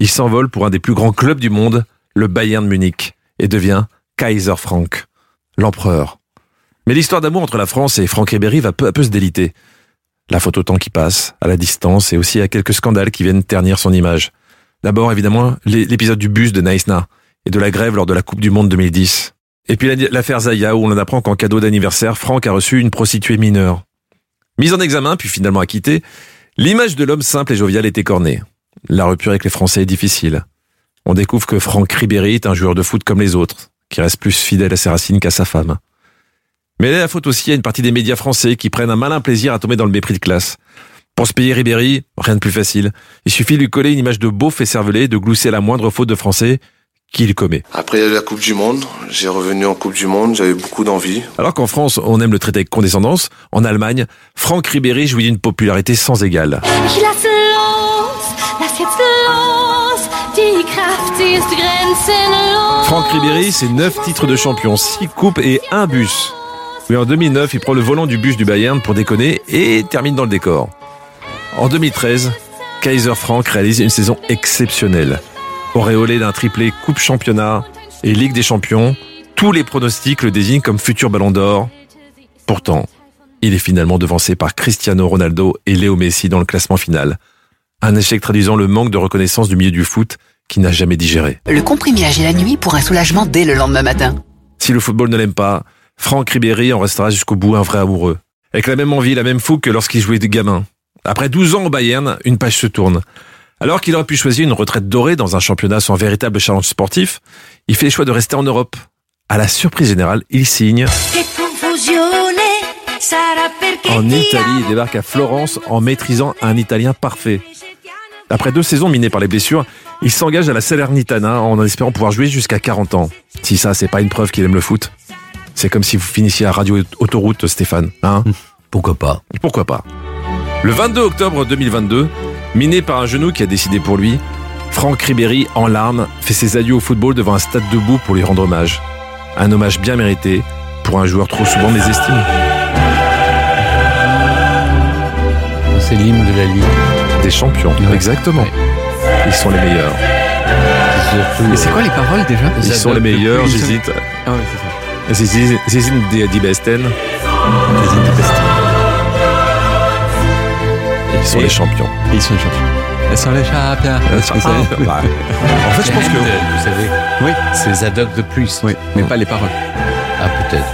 Il s'envole pour un des plus grands clubs du monde, le Bayern Munich, et devient Kaiser Frank, l'empereur. Mais l'histoire d'amour entre la France et Franck Ribéry va peu à peu se déliter. La faute au temps qui passe, à la distance et aussi à quelques scandales qui viennent ternir son image. D'abord, évidemment, l'é- l'épisode du bus de Naïsna et de la grève lors de la Coupe du Monde 2010. Et puis l'affaire Zaya, où on en apprend qu'en cadeau d'anniversaire, Franck a reçu une prostituée mineure. Mise en examen, puis finalement acquittée, l'image de l'homme simple et jovial est écornée. La rupture avec les Français est difficile. On découvre que Franck Ribéry est un joueur de foot comme les autres, qui reste plus fidèle à ses racines qu'à sa femme. Mais elle est la faute aussi à une partie des médias français qui prennent un malin plaisir à tomber dans le mépris de classe. Pour se payer Ribéry, rien de plus facile. Il suffit de lui coller une image de beauf et cervelé, de glousser la moindre faute de français qu'il commet. Après il y a eu la Coupe du Monde, j'ai revenu en Coupe du Monde, j'avais beaucoup d'envie. Alors qu'en France, on aime le traiter avec condescendance, en Allemagne, Franck Ribéry jouit d'une popularité sans égale. Franck Ribéry, c'est 9 titres de champion, 6 coupes et un bus. Mais en 2009, il prend le volant du bus du Bayern pour déconner et termine dans le décor. En 2013, Kaiser Frank réalise une saison exceptionnelle. Auréolé d'un triplé Coupe Championnat et Ligue des Champions, tous les pronostics le désignent comme futur ballon d'or. Pourtant, il est finalement devancé par Cristiano Ronaldo et Léo Messi dans le classement final. Un échec traduisant le manque de reconnaissance du milieu du foot qui n'a jamais digéré. Le comprimé Agit la nuit pour un soulagement dès le lendemain matin. Si le football ne l'aime pas, Franck Ribéry en restera jusqu'au bout un vrai amoureux. Avec la même envie, la même fougue que lorsqu'il jouait de gamin. Après 12 ans au Bayern, une page se tourne. Alors qu'il aurait pu choisir une retraite dorée dans un championnat sans véritable challenge sportif, il fait le choix de rester en Europe. À la surprise générale, il signe en Italie il débarque à Florence en maîtrisant un italien parfait. Après deux saisons minées par les blessures, il s'engage à la Salernitana en espérant pouvoir jouer jusqu'à 40 ans. Si ça, c'est pas une preuve qu'il aime le foot. C'est comme si vous finissiez à Radio Autoroute, Stéphane. Hein Pourquoi pas Pourquoi pas Le 22 octobre 2022, miné par un genou qui a décidé pour lui, Franck Ribéry, en larmes, fait ses adieux au football devant un stade debout pour lui rendre hommage. Un hommage bien mérité pour un joueur trop souvent mésestimé. C'est l'hymne de la Ligue. Des champions, exactement. Ils sont les meilleurs. Mais c'est quoi les paroles déjà Ils sont les meilleurs, j'hésite. Ah ouais, c'est ça. Sie, sie, sie sind die, die Besten. Sie sind die Besten. Ils sont les champions. Ils sont les champions. Elles sont les champions. Les champions. Ah, Ouais. En fait, je pense que vous savez, Oui, c'est Zadok de plus. oui, mais pas les paroles. Ah, peut-être.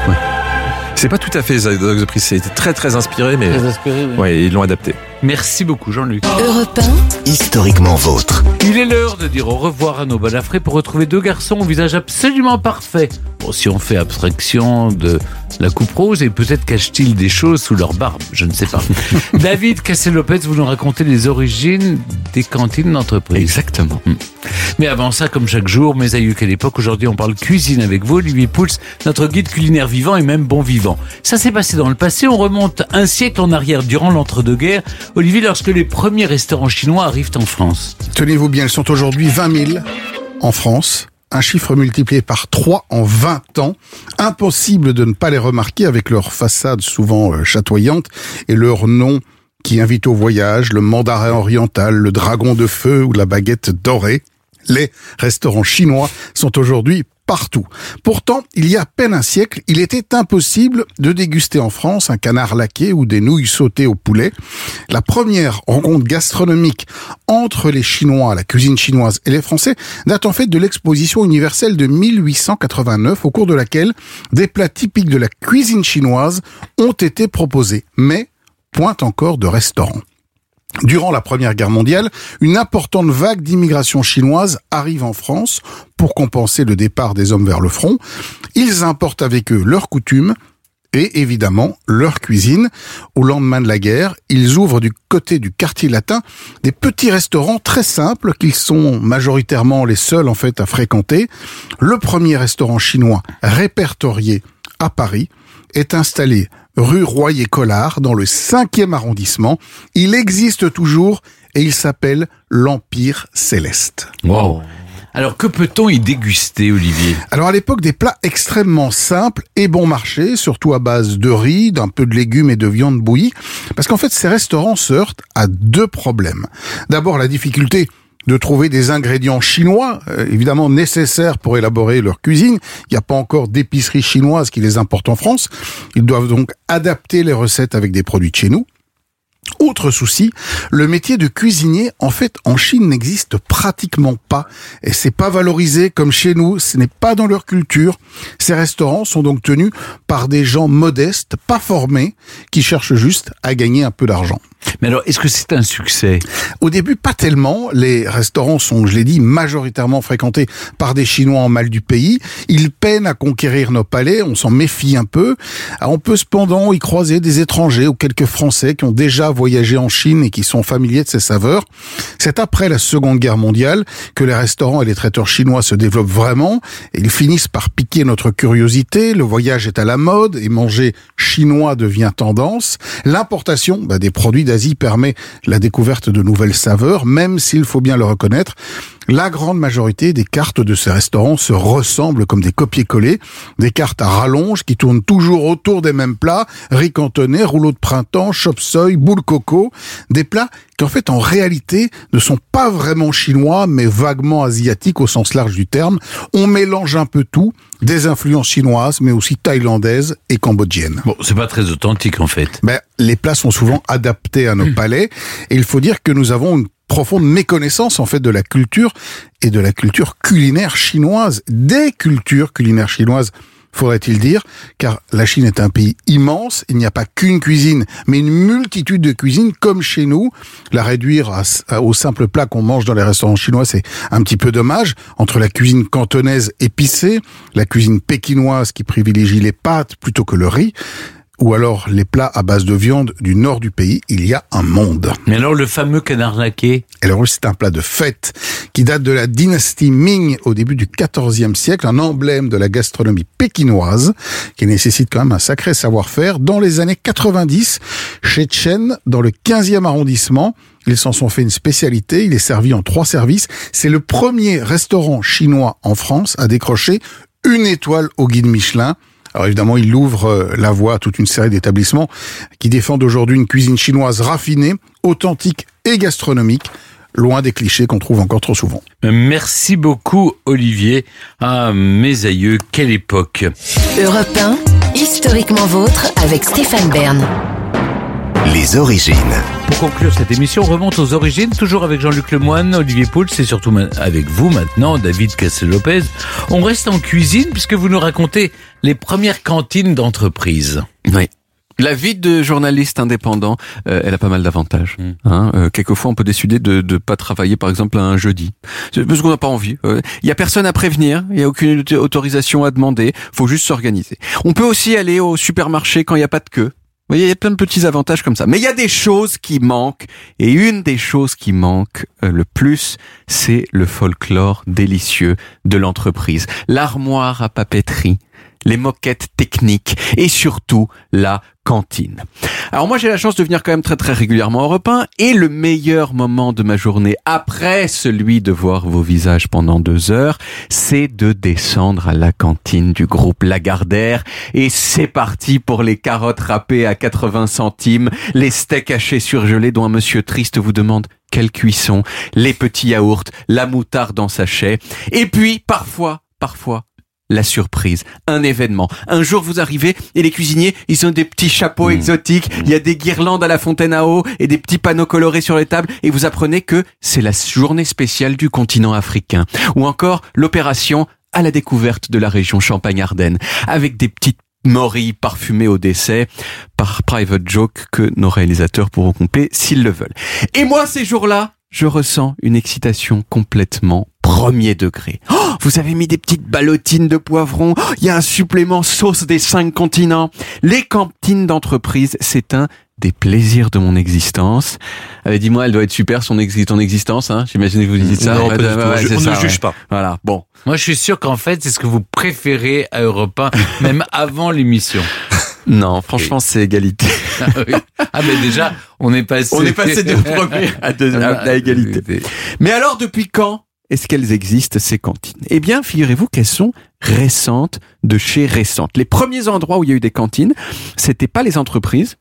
c'est pas tout à fait Zadok the Priest. C'est très très inspiré, mais Très inspiré, oui. ouais, ils l'ont adapté. Merci beaucoup, Jean-Luc. Europe Historiquement vôtre. Il est l'heure de dire au revoir à nos balafrés pour retrouver deux garçons au visage absolument parfait. Bon, si on fait abstraction de la coupe rose, et peut-être cachent-ils des choses sous leur barbe, je ne sais pas. *laughs* David Cassel-Lopez, vous nous racontez les origines des cantines d'entreprise. Exactement. Mais avant ça, comme chaque jour, mes aïeux qu'à l'époque, aujourd'hui on parle cuisine avec vous, Olivier Pouls, notre guide culinaire vivant et même bon vivant. Ça s'est passé dans le passé, on remonte un siècle en arrière durant l'entre-deux-guerres. Olivier, lorsque les premiers restaurants chinois arrivent en France. Tenez-vous bien, ils sont aujourd'hui 20 000 en France. Un chiffre multiplié par 3 en 20 ans. Impossible de ne pas les remarquer avec leur façade souvent euh, chatoyante et leur nom qui invite au voyage, le mandarin oriental, le dragon de feu ou la baguette dorée. Les restaurants chinois sont aujourd'hui partout. Pourtant, il y a à peine un siècle, il était impossible de déguster en France un canard laqué ou des nouilles sautées au poulet. La première rencontre gastronomique entre les Chinois, la cuisine chinoise et les Français date en fait de l'exposition universelle de 1889 au cours de laquelle des plats typiques de la cuisine chinoise ont été proposés. Mais point encore de restaurant. Durant la Première Guerre mondiale, une importante vague d'immigration chinoise arrive en France pour compenser le départ des hommes vers le front. Ils importent avec eux leurs coutumes et évidemment leur cuisine. Au lendemain de la guerre, ils ouvrent du côté du quartier latin des petits restaurants très simples qu'ils sont majoritairement les seuls en fait à fréquenter. Le premier restaurant chinois répertorié à Paris est installé rue Royer-Collard dans le 5e arrondissement. Il existe toujours et il s'appelle l'Empire Céleste. Wow. Alors que peut-on y déguster, Olivier? Alors à l'époque, des plats extrêmement simples et bon marché, surtout à base de riz, d'un peu de légumes et de viande bouillie, parce qu'en fait ces restaurants se heurtent à deux problèmes. D'abord la difficulté de trouver des ingrédients chinois, euh, évidemment nécessaires pour élaborer leur cuisine. Il n'y a pas encore d'épicerie chinoise qui les importe en France. Ils doivent donc adapter les recettes avec des produits de chez nous. Autre souci, le métier de cuisinier, en fait, en Chine n'existe pratiquement pas. Et c'est pas valorisé comme chez nous, ce n'est pas dans leur culture. Ces restaurants sont donc tenus par des gens modestes, pas formés, qui cherchent juste à gagner un peu d'argent. Mais alors, est-ce que c'est un succès? Au début, pas tellement. Les restaurants sont, je l'ai dit, majoritairement fréquentés par des Chinois en mal du pays. Ils peinent à conquérir nos palais, on s'en méfie un peu. Alors, on peut cependant y croiser des étrangers ou quelques Français qui ont déjà voyagé en Chine et qui sont familiers de ces saveurs. C'est après la Seconde Guerre mondiale que les restaurants et les traiteurs chinois se développent vraiment et ils finissent par piquer notre curiosité. Le voyage est à la mode et manger chinois devient tendance. L'importation bah, des produits d'Asie permet la découverte de nouvelles saveurs, même s'il faut bien le reconnaître, la grande majorité des cartes de ces restaurants se ressemblent comme des copier-coller, des cartes à rallonge qui tournent toujours autour des mêmes plats, riz cantonais, rouleau de printemps, chop soy, boule coco, des plats qui en fait en réalité ne sont pas vraiment chinois mais vaguement asiatiques au sens large du terme. On mélange un peu tout, des influences chinoises mais aussi thaïlandaises et cambodgiennes. Bon, c'est pas très authentique en fait. Ben, les plats sont souvent adaptés à nos palais et il faut dire que nous avons une profonde méconnaissance en fait de la culture et de la culture culinaire chinoise, des cultures culinaires chinoises faudrait-il dire, car la Chine est un pays immense, il n'y a pas qu'une cuisine, mais une multitude de cuisines comme chez nous. La réduire au simple plat qu'on mange dans les restaurants chinois, c'est un petit peu dommage. Entre la cuisine cantonaise épicée, la cuisine pékinoise qui privilégie les pâtes plutôt que le riz, ou alors les plats à base de viande du nord du pays, il y a un monde. Mais alors le fameux canard laqué Alors c'est un plat de fête qui date de la dynastie Ming au début du XIVe siècle, un emblème de la gastronomie pékinoise qui nécessite quand même un sacré savoir-faire. Dans les années 90, chez Chen, dans le 15e arrondissement, ils s'en sont fait une spécialité, il est servi en trois services. C'est le premier restaurant chinois en France à décrocher une étoile au guide Michelin. Alors évidemment, il ouvre euh, la voie à toute une série d'établissements qui défendent aujourd'hui une cuisine chinoise raffinée, authentique et gastronomique, loin des clichés qu'on trouve encore trop souvent. Merci beaucoup Olivier. Ah mes aïeux, quelle époque. Europe 1, historiquement vôtre avec Stéphane Bern. Les origines. Pour conclure cette émission, on remonte aux origines, toujours avec Jean-Luc Lemoine, Olivier Pouls et surtout avec vous maintenant, David Cassel-Lopez. On reste en cuisine puisque vous nous racontez les premières cantines d'entreprise. Oui. La vie de journaliste indépendant, euh, elle a pas mal d'avantages. Hein. Euh, quelquefois, on peut décider de ne pas travailler, par exemple, un jeudi, parce qu'on n'a pas envie. Il y a personne à prévenir, il y a aucune autorisation à demander. Faut juste s'organiser. On peut aussi aller au supermarché quand il n'y a pas de queue. Vous voyez, il y a plein de petits avantages comme ça. Mais il y a des choses qui manquent. Et une des choses qui manque euh, le plus, c'est le folklore délicieux de l'entreprise. L'armoire à papeterie, les moquettes techniques et surtout la cantine. Alors moi j'ai la chance de venir quand même très très régulièrement au repas et le meilleur moment de ma journée après celui de voir vos visages pendant deux heures, c'est de descendre à la cantine du groupe Lagardère et c'est parti pour les carottes râpées à 80 centimes, les steaks hachés surgelés dont un monsieur triste vous demande quelle cuisson, les petits yaourts, la moutarde en sachet et puis parfois, parfois la surprise, un événement. Un jour, vous arrivez et les cuisiniers, ils ont des petits chapeaux Mmh. exotiques, il y a des guirlandes à la fontaine à eau et des petits panneaux colorés sur les tables et vous apprenez que c'est la journée spéciale du continent africain. Ou encore l'opération à la découverte de la région Champagne-Ardenne avec des petites morilles parfumées au décès par private joke que nos réalisateurs pourront couper s'ils le veulent. Et moi, ces jours-là, je ressens une excitation complètement premier degré. Oh, vous avez mis des petites ballotines de poivrons. Oh, Il y a un supplément sauce des cinq continents. Les cantines d'entreprise, c'est un des plaisirs de mon existence. Allez, dis-moi, elle doit être super son exi ton existence, hein J'imagine que vous dites ça. Non, pas ouais, Je- on ça, ne juge ouais. pas. Voilà. Bon. Moi je suis sûr qu'en fait c'est ce que vous préférez à Europe 1, même *laughs* avant l'émission. Non, franchement, c'est égalité. Ah, oui. Ah, mais déjà, on est passé. On est passé de *laughs* premier à, deux- à- à égalité. Mais alors, depuis quand est-ce qu'elles existent, ces cantines? Eh bien, figurez-vous qu'elles sont récentes de chez récentes. Les premiers endroits où il y a eu des cantines, c'était pas les entreprises,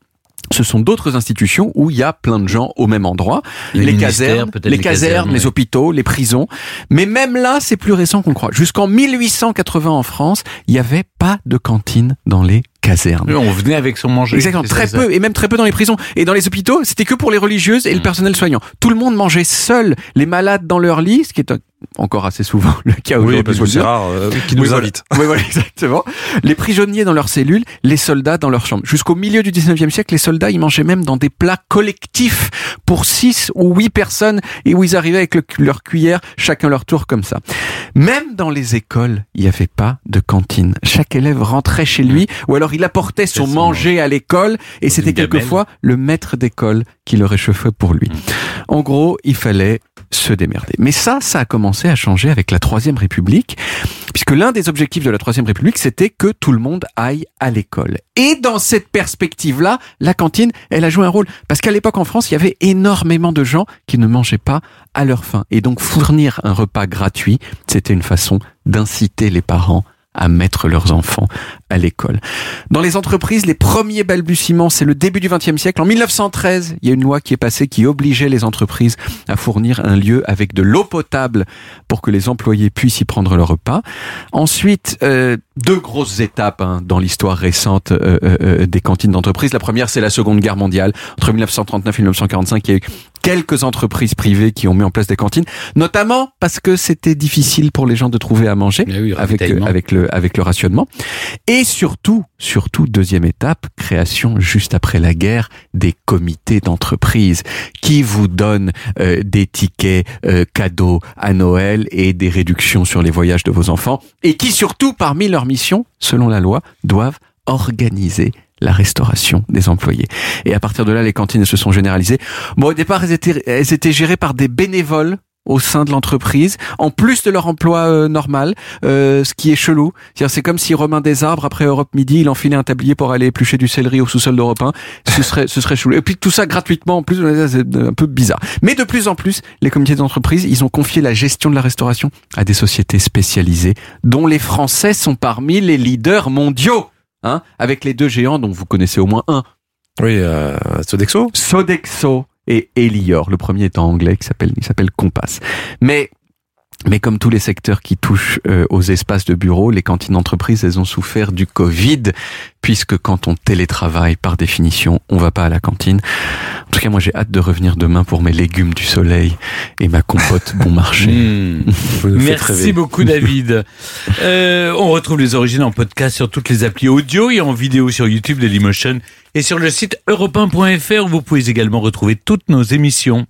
ce sont d'autres institutions où il y a plein de gens au même endroit. Les casernes, les les casernes, les hôpitaux, les prisons. Mais même là, c'est plus récent qu'on croit. Jusqu'en 1880 en France, il n'y avait pas de cantine dans les caserne. On venait avec son manger. Exactement, très ça, peu, et même très peu dans les prisons. Et dans les hôpitaux, c'était que pour les religieuses et le personnel soignant. Tout le monde mangeait seul, les malades dans leur lit, ce qui est encore assez souvent *laughs* le cas Oui, aujourd'hui. parce que c'est rare euh, qu'ils nous Oui, voilà. invitent. Oui, voilà, *laughs* exactement. Les prisonniers dans leurs cellules, les soldats dans leurs chambres. Jusqu'au milieu du 19e siècle, les soldats, ils mangeaient même dans des plats collectifs pour 6 ou 8 personnes et où ils arrivaient avec le- leur cuillère, chacun leur tour comme ça. Même dans les écoles, il n'y avait pas de cantine. Chaque élève rentrait chez lui ou alors il apportait son manger à l'école et c'était quelquefois le maître d'école qui le réchauffait pour lui. En gros, il fallait se démerder. Mais ça, ça a commencé à changer avec la Troisième République, puisque l'un des objectifs de la Troisième République, c'était que tout le monde aille à l'école. Et dans cette perspective-là, la cantine, elle a joué un rôle. Parce qu'à l'époque en France, il y avait énormément de gens qui ne mangeaient pas à leur faim. Et donc fournir un repas gratuit, c'était une façon d'inciter les parents à mettre leurs enfants à l'école. Dans les entreprises, les premiers balbutiements, c'est le début du XXe siècle. En 1913, il y a une loi qui est passée qui obligeait les entreprises à fournir un lieu avec de l'eau potable pour que les employés puissent y prendre leur repas. Ensuite, euh, deux grosses étapes hein, dans l'histoire récente euh, euh, euh, des cantines d'entreprise. La première, c'est la Seconde Guerre mondiale. Entre 1939 et 1945, il y a eu quelques entreprises privées qui ont mis en place des cantines, notamment parce que c'était difficile pour les gens de trouver à manger avec, ravitaillement. avec, le, avec le rationnement. Et surtout, surtout, deuxième étape, création juste après la guerre des comités d'entreprise qui vous donnent euh, des tickets euh, cadeaux à Noël et des réductions sur les voyages de vos enfants et qui surtout, parmi leurs missions, selon la loi, doivent organiser la restauration des employés. Et à partir de là, les cantines se sont généralisées. Bon, au départ, elles étaient, elles étaient gérées par des bénévoles au sein de l'entreprise, en plus de leur emploi euh, normal, euh, ce qui est chelou. C'est comme si Romain Desarbres, après Europe Midi, il enfilait un tablier pour aller éplucher du céleri au sous-sol d'Europe 1. Ce serait, ce serait chelou. Et puis tout ça gratuitement, en plus, c'est un peu bizarre. Mais de plus en plus, les comités d'entreprise, ils ont confié la gestion de la restauration à des sociétés spécialisées, dont les Français sont parmi les leaders mondiaux. Hein, avec les deux géants dont vous connaissez au moins un. Oui, euh, Sodexo. Sodexo et Elior. Le premier est en anglais, qui s'appelle, il s'appelle Compass. Mais mais comme tous les secteurs qui touchent euh, aux espaces de bureau, les cantines d'entreprise, elles ont souffert du Covid, puisque quand on télétravaille, par définition, on va pas à la cantine. En tout cas, moi, j'ai hâte de revenir demain pour mes légumes du soleil et ma compote bon marché. *laughs* *laughs* Mmh. Merci beaucoup David. *laughs* Euh, on retrouve les origines en podcast sur toutes les applis audio et en vidéo sur YouTube de Dailymotion et sur le site europe où vous pouvez également retrouver toutes nos émissions.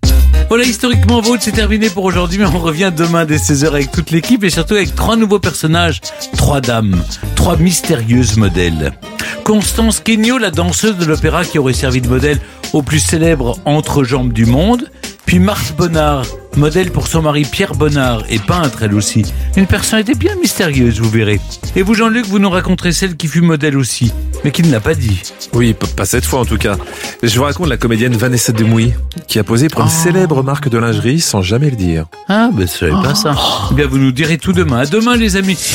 Voilà, historiquement vôtre, c'est terminé pour aujourd'hui, mais on revient demain dès 16h avec toute l'équipe et surtout avec trois nouveaux personnages, trois dames, trois mystérieuses modèles. Constance Quegnot, la danseuse de l'opéra qui aurait servi de modèle au plus célèbre entrejambe du monde, puis Marthe Bonnard, modèle pour son mari Pierre Bonnard et peintre elle aussi. Une personnalité bien mystérieuse, vous verrez. Et vous Jean-Luc, vous nous raconterez celle qui fut modèle aussi, mais qui ne l'a pas dit. Oui, pas cette fois en tout cas. Je vous raconte la comédienne Vanessa Demouy, qui a posé pour une célèbre marque de lingerie sans jamais le dire. Ah, ben je savais pas ça. Eh bien, vous nous direz tout demain. À demain, les amis.